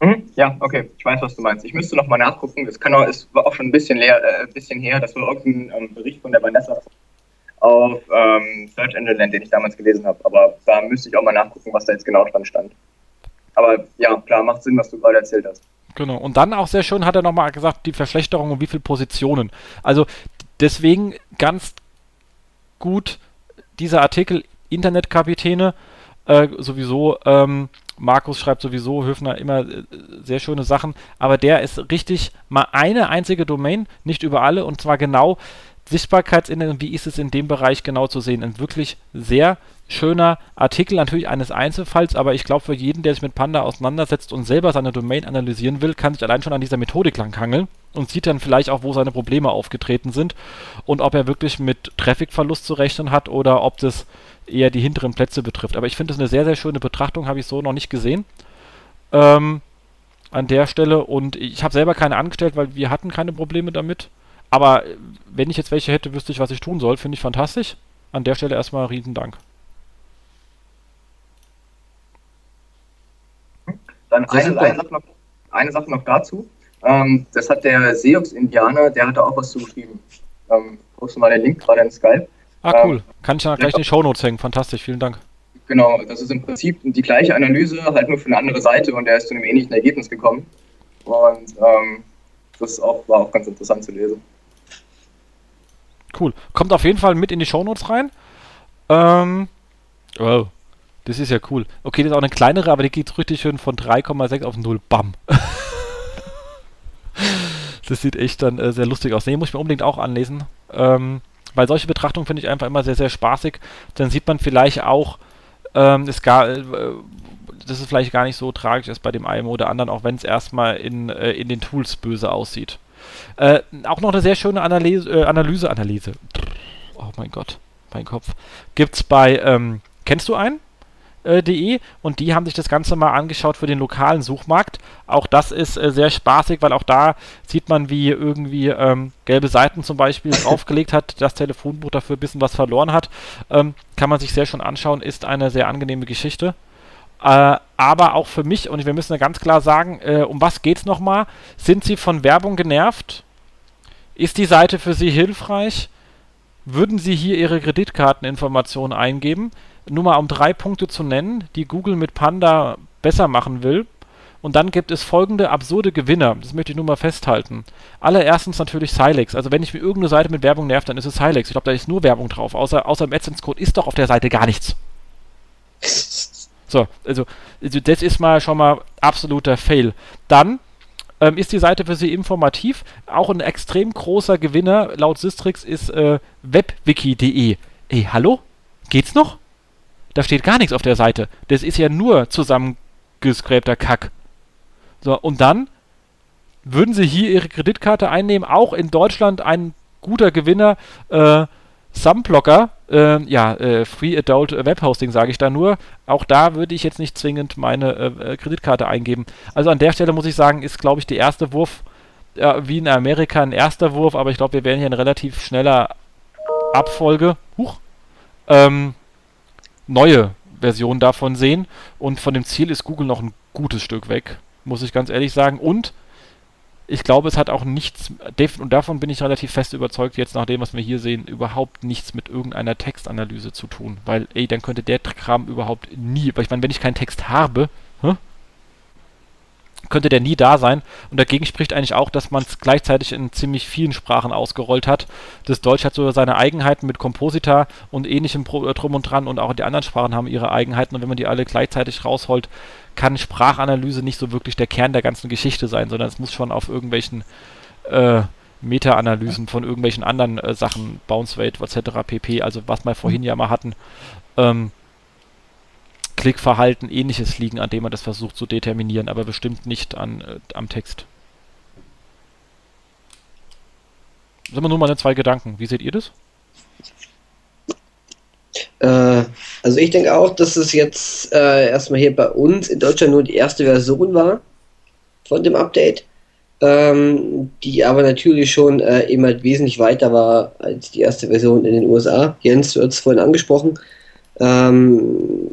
Mhm, ja, okay, ich weiß, was du meinst. Ich müsste nochmal nachgucken. Es war auch schon ein bisschen, leer, äh, bisschen her, das war irgendein ähm, Bericht von der Vanessa auf ähm, Search Engine Land, den ich damals gelesen habe. Aber da müsste ich auch mal nachgucken, was da jetzt genau dran stand. Aber ja, klar, macht Sinn, was du gerade erzählt hast. Genau. Und dann auch sehr schön hat er nochmal gesagt, die Verschlechterung und wie viele Positionen. Also deswegen ganz gut dieser Artikel Internetkapitäne äh, sowieso. Ähm, Markus schreibt sowieso, Höfner immer äh, sehr schöne Sachen, aber der ist richtig mal eine einzige Domain, nicht über alle, und zwar genau Sichtbarkeitsindex wie ist es in dem Bereich genau zu sehen. Ein wirklich sehr schöner Artikel, natürlich eines Einzelfalls, aber ich glaube, für jeden, der sich mit Panda auseinandersetzt und selber seine Domain analysieren will, kann sich allein schon an dieser Methodik langhangeln und sieht dann vielleicht auch, wo seine Probleme aufgetreten sind und ob er wirklich mit Trafficverlust zu rechnen hat oder ob das eher die hinteren Plätze betrifft. Aber ich finde das eine sehr, sehr schöne Betrachtung, habe ich so noch nicht gesehen. Ähm, an der Stelle und ich habe selber keine angestellt, weil wir hatten keine Probleme damit. Aber wenn ich jetzt welche hätte, wüsste ich, was ich tun soll. Finde ich fantastisch. An der Stelle erstmal riesen Dank. Dann eine, eine, Sache, noch, eine Sache noch dazu. Ähm, das hat der Seox-Indianer, der hat da auch was zugeschrieben. Ähm, du mal den Link gerade in Skype. Ah, cool. Ähm, Kann ich dann gleich in die Shownotes hängen. Fantastisch, vielen Dank. Genau, das ist im Prinzip die gleiche Analyse, halt nur für eine andere Seite und der ist zu einem ähnlichen Ergebnis gekommen. Und ähm, das auch, war auch ganz interessant zu lesen. Cool. Kommt auf jeden Fall mit in die Shownotes rein. Ähm, oh, das ist ja cool. Okay, das ist auch eine kleinere, aber die geht richtig schön von 3,6 auf 0. Bam. das sieht echt dann äh, sehr lustig aus. Nee, muss ich mir unbedingt auch anlesen. Ähm, weil solche Betrachtungen finde ich einfach immer sehr, sehr spaßig. Dann sieht man vielleicht auch, ähm, es gab, äh, dass es vielleicht gar nicht so tragisch ist bei dem einen oder anderen, auch wenn es erstmal in, äh, in den Tools böse aussieht. Äh, auch noch eine sehr schöne Analyse, äh, Analyse, Analyse. Oh mein Gott, mein Kopf. Gibt's bei, ähm, kennst du einen? äh, de und die haben sich das Ganze mal angeschaut für den lokalen Suchmarkt. Auch das ist äh, sehr spaßig, weil auch da sieht man, wie irgendwie ähm, gelbe Seiten zum Beispiel draufgelegt hat, das Telefonbuch dafür ein bisschen was verloren hat. Ähm, kann man sich sehr schon anschauen, ist eine sehr angenehme Geschichte. Äh, aber auch für mich, und wir müssen ja ganz klar sagen, äh, um was geht's nochmal? Sind Sie von Werbung genervt? Ist die Seite für Sie hilfreich? Würden Sie hier Ihre Kreditkarteninformationen eingeben? nur mal um drei Punkte zu nennen, die Google mit Panda besser machen will. Und dann gibt es folgende absurde Gewinner. Das möchte ich nur mal festhalten. Allererstens natürlich Silex. Also wenn ich mir irgendeine Seite mit Werbung nervt, dann ist es Silex. Ich glaube, da ist nur Werbung drauf. Außer, außer im AdSense-Code ist doch auf der Seite gar nichts. So, also, also das ist mal schon mal absoluter Fail. Dann ähm, ist die Seite für Sie informativ. Auch ein extrem großer Gewinner laut Sistrix ist äh, webwiki.de. Ey, hallo? Geht's noch? Da steht gar nichts auf der Seite. Das ist ja nur zusammengescrapter Kack. So, und dann würden sie hier ihre Kreditkarte einnehmen, auch in Deutschland ein guter Gewinner, äh, Sumblocker, äh, ja, äh, Free Adult Webhosting sage ich da nur. Auch da würde ich jetzt nicht zwingend meine äh, äh Kreditkarte eingeben. Also an der Stelle muss ich sagen, ist glaube ich der erste Wurf, wie in Amerika ein erster Wurf, aber ich glaube, wir werden hier in relativ schneller Abfolge. Huch. Ähm, neue Version davon sehen. Und von dem Ziel ist Google noch ein gutes Stück weg, muss ich ganz ehrlich sagen. Und ich glaube, es hat auch nichts, und davon bin ich relativ fest überzeugt, jetzt nach dem, was wir hier sehen, überhaupt nichts mit irgendeiner Textanalyse zu tun. Weil, ey, dann könnte der Kram überhaupt nie, weil ich meine, wenn ich keinen Text habe, hä? Könnte der nie da sein. Und dagegen spricht eigentlich auch, dass man es gleichzeitig in ziemlich vielen Sprachen ausgerollt hat. Das Deutsch hat so seine Eigenheiten mit Komposita und ähnlichem äh, drum und dran und auch die anderen Sprachen haben ihre Eigenheiten. Und wenn man die alle gleichzeitig rausholt, kann Sprachanalyse nicht so wirklich der Kern der ganzen Geschichte sein, sondern es muss schon auf irgendwelchen äh, Meta-Analysen von irgendwelchen anderen äh, Sachen, Bounce Rate etc. pp., also was wir vorhin ja mal hatten, ähm, Klickverhalten, ähnliches liegen, an dem man das versucht zu determinieren, aber bestimmt nicht an, äh, am Text. Das sind wir nur meine zwei Gedanken. Wie seht ihr das? Äh, also ich denke auch, dass es jetzt äh, erstmal hier bei uns in Deutschland nur die erste Version war von dem Update, ähm, die aber natürlich schon äh, eben halt wesentlich weiter war als die erste Version in den USA. Jens, du hast es vorhin angesprochen. Ähm,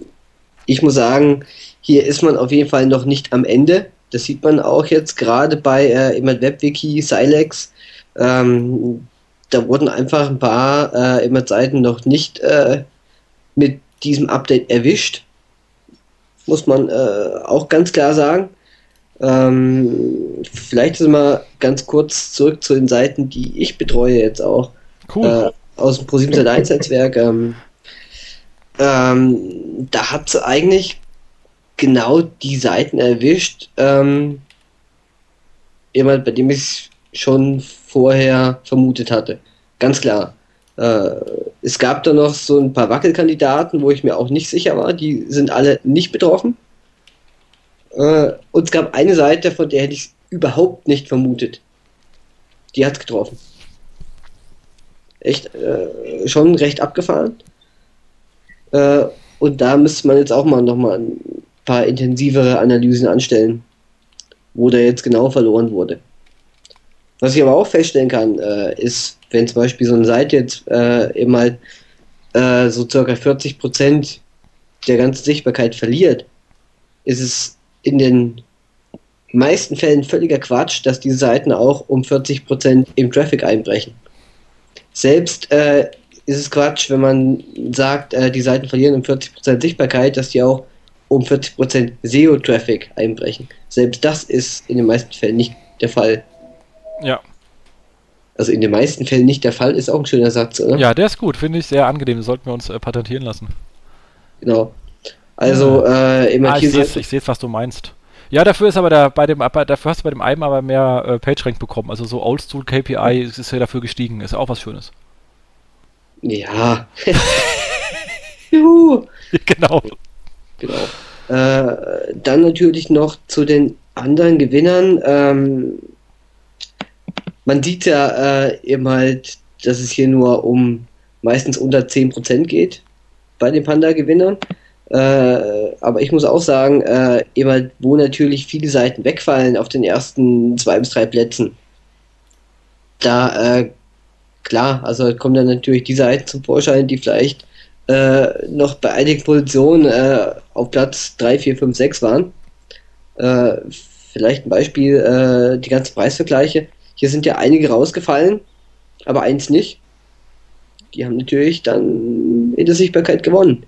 ich muss sagen, hier ist man auf jeden Fall noch nicht am Ende. Das sieht man auch jetzt gerade bei äh, immer WebWiki, Silex. Ähm, da wurden einfach ein paar äh, immer Seiten noch nicht äh, mit diesem Update erwischt. Muss man äh, auch ganz klar sagen. Ähm, vielleicht sind wir ganz kurz zurück zu den Seiten, die ich betreue jetzt auch. Cool. Äh, aus dem Pro7 Netzwerk. Ähm, ähm, da hat sie eigentlich genau die Seiten erwischt, ähm, jemand, bei dem ich schon vorher vermutet hatte. Ganz klar. Äh, es gab da noch so ein paar Wackelkandidaten, wo ich mir auch nicht sicher war. Die sind alle nicht betroffen. Äh, und es gab eine Seite, von der hätte ich es überhaupt nicht vermutet. Die hat getroffen. Echt äh, schon recht abgefahren. Äh, und da müsste man jetzt auch mal nochmal ein paar intensivere Analysen anstellen, wo der jetzt genau verloren wurde. Was ich aber auch feststellen kann, äh, ist, wenn zum Beispiel so eine Seite jetzt äh, eben halt äh, so circa 40% der ganzen Sichtbarkeit verliert, ist es in den meisten Fällen völliger Quatsch, dass diese Seiten auch um 40% im Traffic einbrechen. Selbst äh, ist es Quatsch, wenn man sagt, äh, die Seiten verlieren um 40% Sichtbarkeit, dass die auch um 40% SEO-Traffic einbrechen. Selbst das ist in den meisten Fällen nicht der Fall. Ja. Also in den meisten Fällen nicht der Fall, ist auch ein schöner Satz, oder? Ja, der ist gut, finde ich sehr angenehm. Sollten wir uns äh, patentieren lassen. Genau. Also, äh, immer ah, ich sehe jetzt, was du meinst. Ja, dafür ist aber der, bei dem, dafür hast du bei dem einen aber mehr äh, PageRank bekommen. Also so Oldschool KPI ist ja dafür gestiegen. Ist auch was Schönes. Ja. Juhu. Genau. Genau. Äh, dann natürlich noch zu den anderen Gewinnern. Ähm, man sieht ja äh, eben halt, dass es hier nur um meistens unter 10% geht bei den Panda-Gewinnern. Äh, aber ich muss auch sagen, äh, eben halt, wo natürlich viele Seiten wegfallen auf den ersten zwei bis drei Plätzen, da äh, klar, also kommen dann natürlich die Seiten zum Vorschein, die vielleicht äh, noch bei einigen Positionen äh, auf Platz 3, 4, 5, 6 waren. Äh, vielleicht ein Beispiel, äh, die ganzen Preisvergleiche. Hier sind ja einige rausgefallen, aber eins nicht. Die haben natürlich dann in der Sichtbarkeit gewonnen.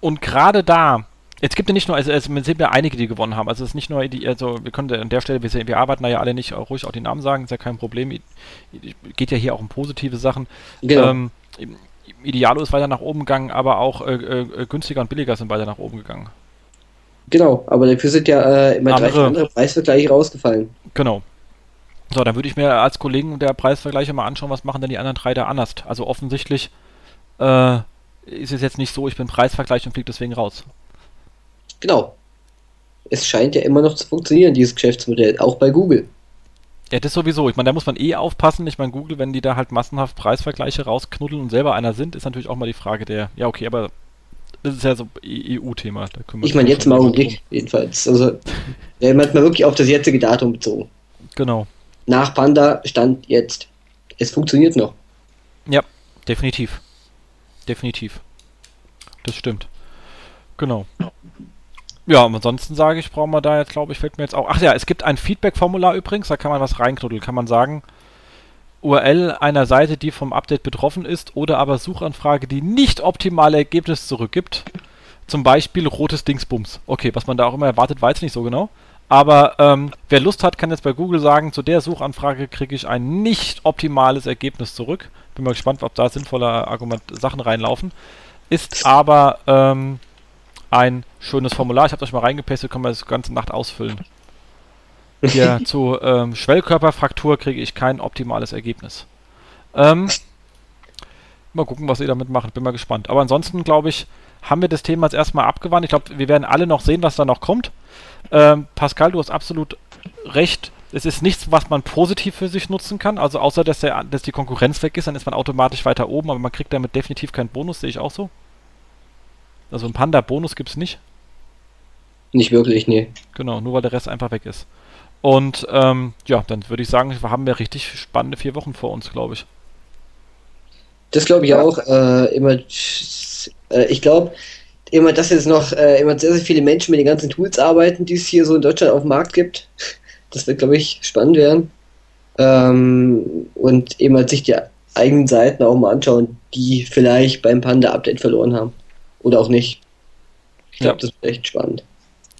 Und gerade da, es gibt ja nicht nur, also es sind ja einige, die gewonnen haben. Also es ist nicht nur die, also wir können an der Stelle, wir, wir arbeiten da ja alle nicht ruhig auch die Namen sagen, ist ja kein Problem. Geht ja hier auch um positive Sachen. Genau. Ähm, Idealo ist weiter nach oben gegangen, aber auch äh, äh, günstiger und billiger sind weiter nach oben gegangen. Genau, aber dafür sind ja äh, immer andere, drei andere Preisvergleiche rausgefallen. Genau. So, dann würde ich mir als Kollegen der Preisvergleiche mal anschauen, was machen denn die anderen drei da anders. Also offensichtlich äh, ist es jetzt nicht so, ich bin Preisvergleich und fliege deswegen raus. Genau. Es scheint ja immer noch zu funktionieren, dieses Geschäftsmodell, auch bei Google. Ja, das sowieso. Ich meine, da muss man eh aufpassen. Ich meine, Google, wenn die da halt massenhaft Preisvergleiche rausknuddeln und selber einer sind, ist natürlich auch mal die Frage der, ja, okay, aber das ist ja so EU-Thema. Ich meine, jetzt mal Augenblick, jedenfalls. Also, ja, man hat mal wirklich auf das jetzige Datum bezogen. Genau. Nach Panda stand jetzt. Es funktioniert noch. Ja, definitiv. Definitiv. Das stimmt. Genau. Ja, ansonsten sage ich, brauchen wir da jetzt, glaube ich, fällt mir jetzt auch. Ach ja, es gibt ein Feedback-Formular übrigens, da kann man was reinknuddeln. Kann man sagen, URL einer Seite, die vom Update betroffen ist, oder aber Suchanfrage, die nicht optimale Ergebnisse zurückgibt. Zum Beispiel rotes Dingsbums. Okay, was man da auch immer erwartet, weiß ich nicht so genau. Aber ähm, wer Lust hat, kann jetzt bei Google sagen, zu der Suchanfrage kriege ich ein nicht optimales Ergebnis zurück. Bin mal gespannt, ob da sinnvolle Argument Sachen reinlaufen. Ist aber ähm, ein schönes Formular. Ich habe das mal reingepastet, kann man das ganze Nacht ausfüllen. Hier zu ähm, Schwellkörperfraktur kriege ich kein optimales Ergebnis. Ähm, mal gucken, was ihr damit macht. Bin mal gespannt. Aber ansonsten, glaube ich, haben wir das Thema jetzt erstmal abgewandt. Ich glaube, wir werden alle noch sehen, was da noch kommt. Ähm, Pascal, du hast absolut recht. Es ist nichts, was man positiv für sich nutzen kann. Also außer, dass, der, dass die Konkurrenz weg ist, dann ist man automatisch weiter oben, aber man kriegt damit definitiv keinen Bonus, sehe ich auch so. Also einen Panda-Bonus gibt es nicht. Nicht wirklich, nee. Genau, nur weil der Rest einfach weg ist. Und ähm, ja, dann würde ich sagen, haben wir richtig spannende vier Wochen vor uns, glaube ich. Das glaube ich auch. Äh, immer, äh, ich glaube, immer, dass jetzt noch äh, immer sehr, sehr viele Menschen mit den ganzen Tools arbeiten, die es hier so in Deutschland auf dem Markt gibt. Das wird, glaube ich, spannend werden. Ähm, und eben sich die eigenen Seiten auch mal anschauen, die vielleicht beim Panda-Update verloren haben. Oder auch nicht. Ich glaube, ja. das wird echt spannend.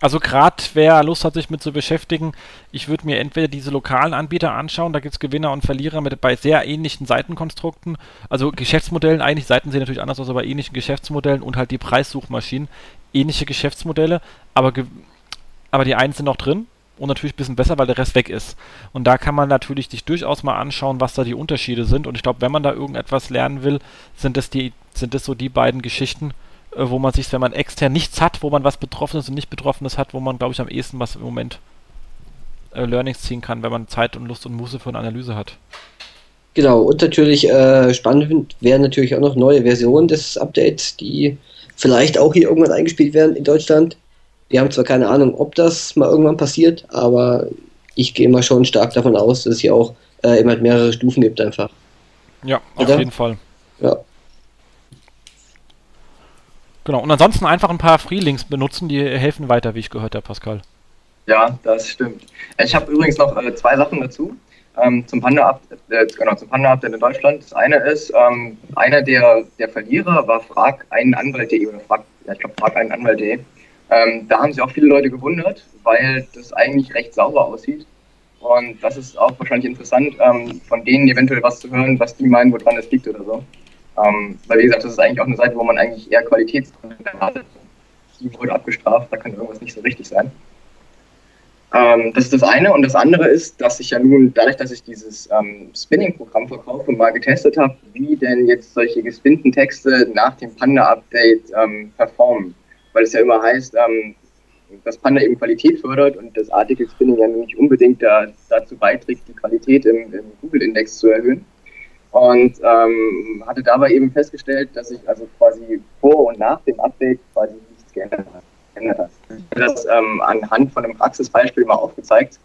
Also gerade wer Lust hat, sich mit zu beschäftigen, ich würde mir entweder diese lokalen Anbieter anschauen, da gibt es Gewinner und Verlierer mit bei sehr ähnlichen Seitenkonstrukten, also Geschäftsmodellen, eigentlich Seiten sehen natürlich anders aus, aber ähnlichen Geschäftsmodellen und halt die Preissuchmaschinen, ähnliche Geschäftsmodelle, aber, aber die einen sind noch drin und natürlich ein bisschen besser, weil der Rest weg ist. Und da kann man natürlich sich durchaus mal anschauen, was da die Unterschiede sind und ich glaube, wenn man da irgendetwas lernen will, sind das die, sind das so die beiden Geschichten, wo man sich, wenn man extern nichts hat, wo man was Betroffenes und nicht Betroffenes hat, wo man, glaube ich, am ehesten was im Moment äh, Learnings ziehen kann, wenn man Zeit und Lust und Muße für eine Analyse hat. Genau, und natürlich äh, spannend wären natürlich auch noch neue Versionen des Updates, die vielleicht auch hier irgendwann eingespielt werden in Deutschland. Wir haben zwar keine Ahnung, ob das mal irgendwann passiert, aber ich gehe mal schon stark davon aus, dass es hier auch äh, immer mehrere Stufen gibt einfach. Ja, auf Oder? jeden Fall. Ja. Genau, und ansonsten einfach ein paar Freelinks benutzen, die helfen weiter, wie ich gehört habe, Pascal. Ja, das stimmt. Ich habe übrigens noch äh, zwei Sachen dazu. Ähm, zum Panda-Update äh, genau, Panda in Deutschland. Das eine ist, ähm, einer der, der Verlierer war frag einen Anwalt.de oder frag, ja, ich glaube, frag einen Anwalt.de. Ähm, da haben sich auch viele Leute gewundert, weil das eigentlich recht sauber aussieht. Und das ist auch wahrscheinlich interessant, ähm, von denen eventuell was zu hören, was die meinen, woran es liegt oder so. Ähm, weil, wie gesagt, das ist eigentlich auch eine Seite, wo man eigentlich eher Qualitätskontent erwartet. Die wurde abgestraft, da kann irgendwas nicht so richtig sein. Ähm, das ist das eine. Und das andere ist, dass ich ja nun, dadurch, dass ich dieses ähm, Spinning-Programm verkaufe, mal getestet habe, wie denn jetzt solche gespinnten Texte nach dem Panda-Update ähm, performen. weil es ja immer heißt, ähm, dass Panda eben Qualität fördert und das Article Spinning ja nicht unbedingt da, dazu beiträgt, die Qualität im, im Google-Index zu erhöhen. Und ähm, hatte dabei eben festgestellt, dass sich also quasi vor und nach dem Update quasi nichts geändert hat. Geändert hat. Das ähm, anhand von einem Praxisbeispiel mal aufgezeigt.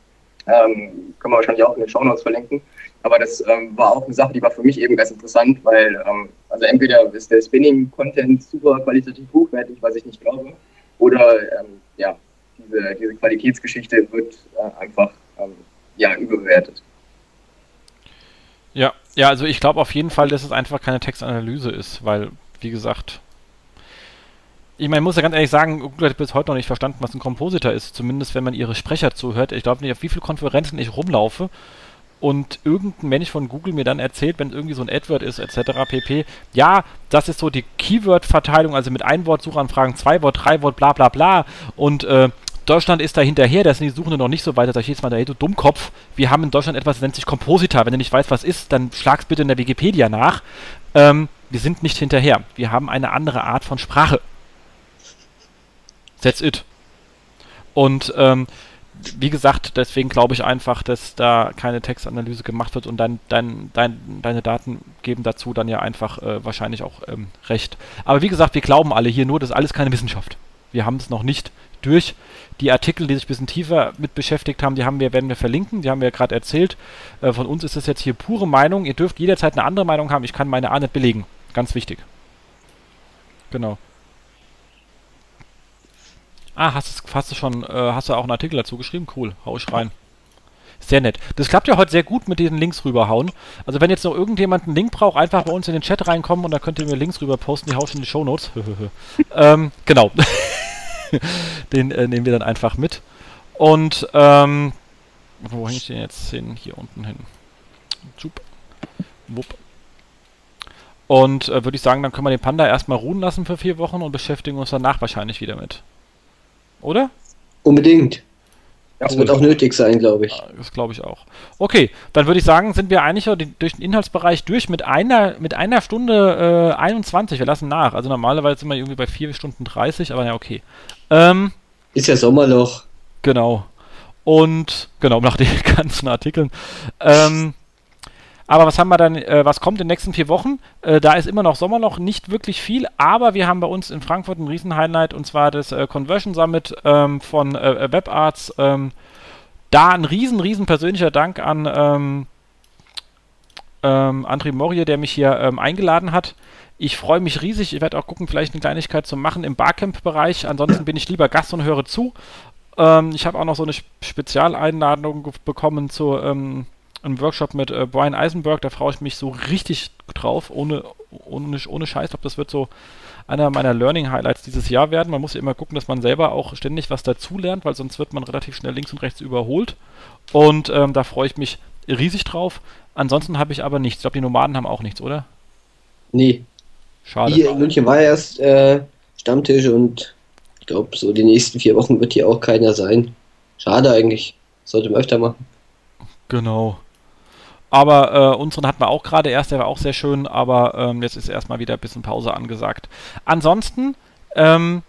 Ähm, können wir wahrscheinlich auch in den Show Notes verlinken. Aber das ähm, war auch eine Sache, die war für mich eben ganz interessant, weil ähm, also entweder ist der Spinning-Content super qualitativ hochwertig, was ich nicht glaube, oder ähm, ja, diese, diese Qualitätsgeschichte wird äh, einfach ähm, ja, überbewertet. Ja, ja, also ich glaube auf jeden Fall, dass es einfach keine Textanalyse ist, weil, wie gesagt, ich meine, ich muss ja ganz ehrlich sagen, Google hat bis heute noch nicht verstanden, was ein Kompositor ist, zumindest wenn man ihre Sprecher zuhört. Ich glaube nicht, auf wie viele Konferenzen ich rumlaufe und irgendein Mensch von Google mir dann erzählt, wenn irgendwie so ein AdWord ist, etc. pp. Ja, das ist so die Keyword-Verteilung, also mit Ein-Wort-Suchanfragen, Zwei-Wort, Drei-Wort, bla bla bla. Und äh, Deutschland ist da hinterher, da sind die Suchenden noch nicht so weit, da sag ich jetzt mal, hey, du Dummkopf, wir haben in Deutschland etwas, das nennt sich Kompositor. Wenn du nicht weißt, was ist, dann schlag's bitte in der Wikipedia nach. Ähm, wir sind nicht hinterher. Wir haben eine andere Art von Sprache. That's it. Und ähm, wie gesagt, deswegen glaube ich einfach, dass da keine Textanalyse gemacht wird und dein, dein, dein, deine Daten geben dazu dann ja einfach äh, wahrscheinlich auch ähm, recht. Aber wie gesagt, wir glauben alle hier nur, das ist alles keine Wissenschaft. Wir haben es noch nicht durch. Die Artikel, die sich ein bisschen tiefer mit beschäftigt haben, die haben wir, werden wir verlinken, die haben wir ja gerade erzählt. Äh, von uns ist das jetzt hier pure Meinung. Ihr dürft jederzeit eine andere Meinung haben. Ich kann meine A nicht belegen. Ganz wichtig. Genau. Ah, hast, hast du schon, äh, hast du auch einen Artikel dazu geschrieben? Cool, hau ich rein. Sehr nett. Das klappt ja heute sehr gut mit diesen Links rüberhauen. Also wenn jetzt noch irgendjemand einen Link braucht, einfach bei uns in den Chat reinkommen und dann könnt ihr mir Links rüber posten, die hau ich in die Show Notes. ähm, genau. den äh, nehmen wir dann einfach mit. Und ähm, wo hänge ich den jetzt hin? Hier unten hin. Super. Wupp. Und äh, würde ich sagen, dann können wir den Panda erstmal ruhen lassen für vier Wochen und beschäftigen uns danach wahrscheinlich wieder mit. Oder? Unbedingt. Das wird auch nötig sein, glaube ich. Das glaube ich auch. Okay, dann würde ich sagen, sind wir eigentlich durch den Inhaltsbereich durch mit einer, mit einer Stunde äh, 21. Wir lassen nach. Also normalerweise sind wir irgendwie bei 4 Stunden 30, aber ja, okay. Ähm, Ist ja Sommerloch. Genau. Und genau, nach den ganzen Artikeln. Ähm, aber was haben wir dann, äh, was kommt in den nächsten vier Wochen? Äh, da ist immer noch Sommerloch, nicht wirklich viel, aber wir haben bei uns in Frankfurt ein Riesen-Highlight und zwar das äh, Conversion Summit ähm, von äh, WebArts. Ähm, da ein riesen, riesen persönlicher Dank an ähm, ähm, André Morie, der mich hier ähm, eingeladen hat. Ich freue mich riesig. Ich werde auch gucken, vielleicht eine Kleinigkeit zu machen im Barcamp-Bereich. Ansonsten bin ich lieber Gast und höre zu. Ähm, ich habe auch noch so eine Spezialeinladung bekommen zu ähm, einen Workshop mit äh, Brian Eisenberg, da freue ich mich so richtig drauf, ohne, ohne, ohne Scheiß. Ich glaube, das wird so einer meiner Learning Highlights dieses Jahr werden. Man muss ja immer gucken, dass man selber auch ständig was dazulernt, weil sonst wird man relativ schnell links und rechts überholt. Und ähm, da freue ich mich riesig drauf. Ansonsten habe ich aber nichts. Ich glaube, die Nomaden haben auch nichts, oder? Nee. Schade. Hier in München war erst äh, Stammtisch und ich glaube, so die nächsten vier Wochen wird hier auch keiner sein. Schade eigentlich. Sollte man öfter machen. Genau. Aber äh, unseren hatten wir auch gerade erst, der war auch sehr schön, aber ähm, jetzt ist erstmal wieder ein bisschen Pause angesagt. Ansonsten, ähm,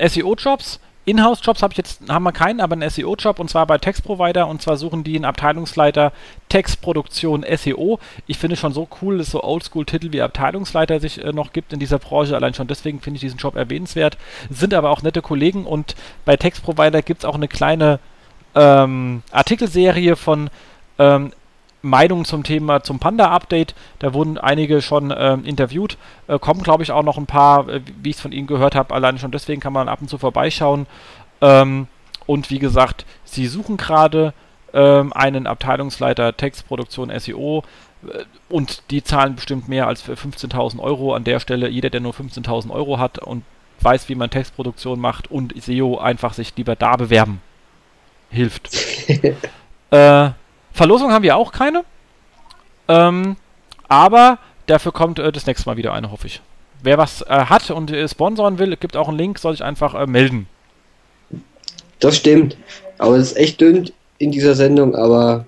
SEO-Jobs, Inhouse-Jobs habe ich jetzt, haben wir keinen, aber einen SEO-Job und zwar bei Textprovider und zwar suchen die einen Abteilungsleiter Textproduktion SEO. Ich finde schon so cool, dass so Oldschool-Titel wie Abteilungsleiter sich äh, noch gibt in dieser Branche. Allein schon deswegen finde ich diesen Job erwähnenswert. Sind aber auch nette Kollegen und bei Textprovider gibt es auch eine kleine ähm, Artikelserie von ähm, Meinungen zum Thema, zum Panda-Update. Da wurden einige schon äh, interviewt. Äh, kommen, glaube ich, auch noch ein paar, äh, wie ich es von Ihnen gehört habe. Allein schon deswegen kann man ab und zu vorbeischauen. Ähm, und wie gesagt, Sie suchen gerade ähm, einen Abteilungsleiter Textproduktion SEO. Äh, und die zahlen bestimmt mehr als 15.000 Euro. An der Stelle, jeder, der nur 15.000 Euro hat und weiß, wie man Textproduktion macht und SEO, einfach sich lieber da bewerben. Hilft. äh, Verlosung haben wir auch keine. Ähm, aber dafür kommt äh, das nächste Mal wieder eine, hoffe ich. Wer was äh, hat und äh, sponsoren will, gibt auch einen Link, soll sich einfach äh, melden. Das stimmt. Aber es ist echt dünn in dieser Sendung, aber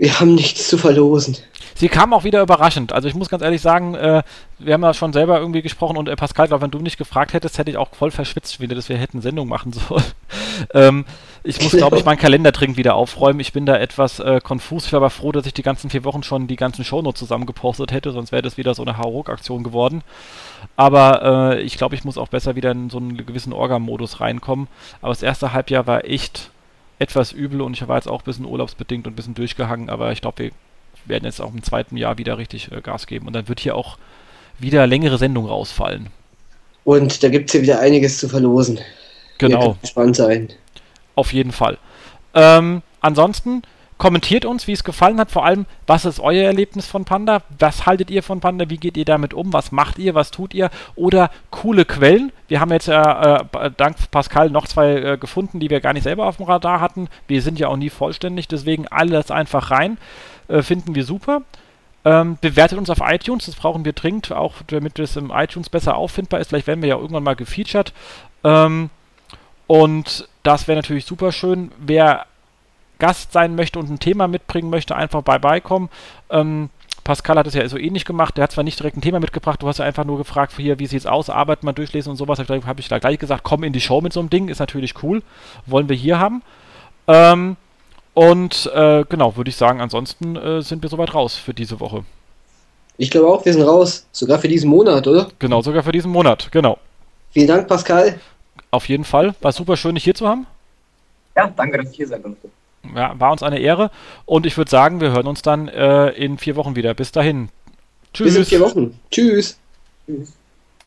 Wir haben nichts zu verlosen. Sie kam auch wieder überraschend. Also ich muss ganz ehrlich sagen, äh, wir haben ja schon selber irgendwie gesprochen und äh, Pascal, glaub, wenn du nicht gefragt hättest, hätte ich auch voll verschwitzt wieder, dass wir hätten Sendung machen sollen. ähm, ich muss, glaube ich, meinen Kalender dringend wieder aufräumen. Ich bin da etwas äh, konfus. Ich war aber froh, dass ich die ganzen vier Wochen schon die ganzen Shownotes zusammengepostet hätte, sonst wäre das wieder so eine Hauruck-Aktion geworden. Aber äh, ich glaube, ich muss auch besser wieder in so einen gewissen Orga-Modus reinkommen. Aber das erste Halbjahr war echt etwas übel und ich war jetzt auch ein bisschen urlaubsbedingt und ein bisschen durchgehangen, aber ich glaube, wir werden jetzt auch im zweiten Jahr wieder richtig äh, Gas geben und dann wird hier auch wieder längere Sendung rausfallen. Und da gibt es hier wieder einiges zu verlosen. Genau. Gespannt sein. Auf jeden Fall. Ähm, ansonsten kommentiert uns, wie es gefallen hat. Vor allem, was ist euer Erlebnis von Panda? Was haltet ihr von Panda? Wie geht ihr damit um? Was macht ihr? Was tut ihr? Oder coole Quellen. Wir haben jetzt äh, äh, dank Pascal noch zwei äh, gefunden, die wir gar nicht selber auf dem Radar hatten. Wir sind ja auch nie vollständig, deswegen alles einfach rein. Äh, finden wir super. Ähm, bewertet uns auf iTunes, das brauchen wir dringend, auch damit es im iTunes besser auffindbar ist. Vielleicht werden wir ja irgendwann mal gefeatured. Ähm, und das wäre natürlich super schön. Wer Gast sein möchte und ein Thema mitbringen möchte, einfach bei beikommen. Ähm, Pascal hat es ja so ähnlich gemacht. Der hat zwar nicht direkt ein Thema mitgebracht, du hast ja einfach nur gefragt, hier, wie sieht es aus, Arbeit mal durchlesen und sowas. Habe hab ich da gleich gesagt, komm in die Show mit so einem Ding, ist natürlich cool. Wollen wir hier haben. Ähm, und äh, genau, würde ich sagen, ansonsten äh, sind wir soweit raus für diese Woche. Ich glaube auch, wir sind raus. Sogar für diesen Monat, oder? Genau, sogar für diesen Monat, genau. Vielen Dank, Pascal. Auf jeden Fall. War super schön, dich hier zu haben. Ja, danke, dass ich hier sein durfte. Ja, war uns eine Ehre. Und ich würde sagen, wir hören uns dann äh, in vier Wochen wieder. Bis dahin. Tschüss. Bis in vier Wochen. Tschüss. Tschüss.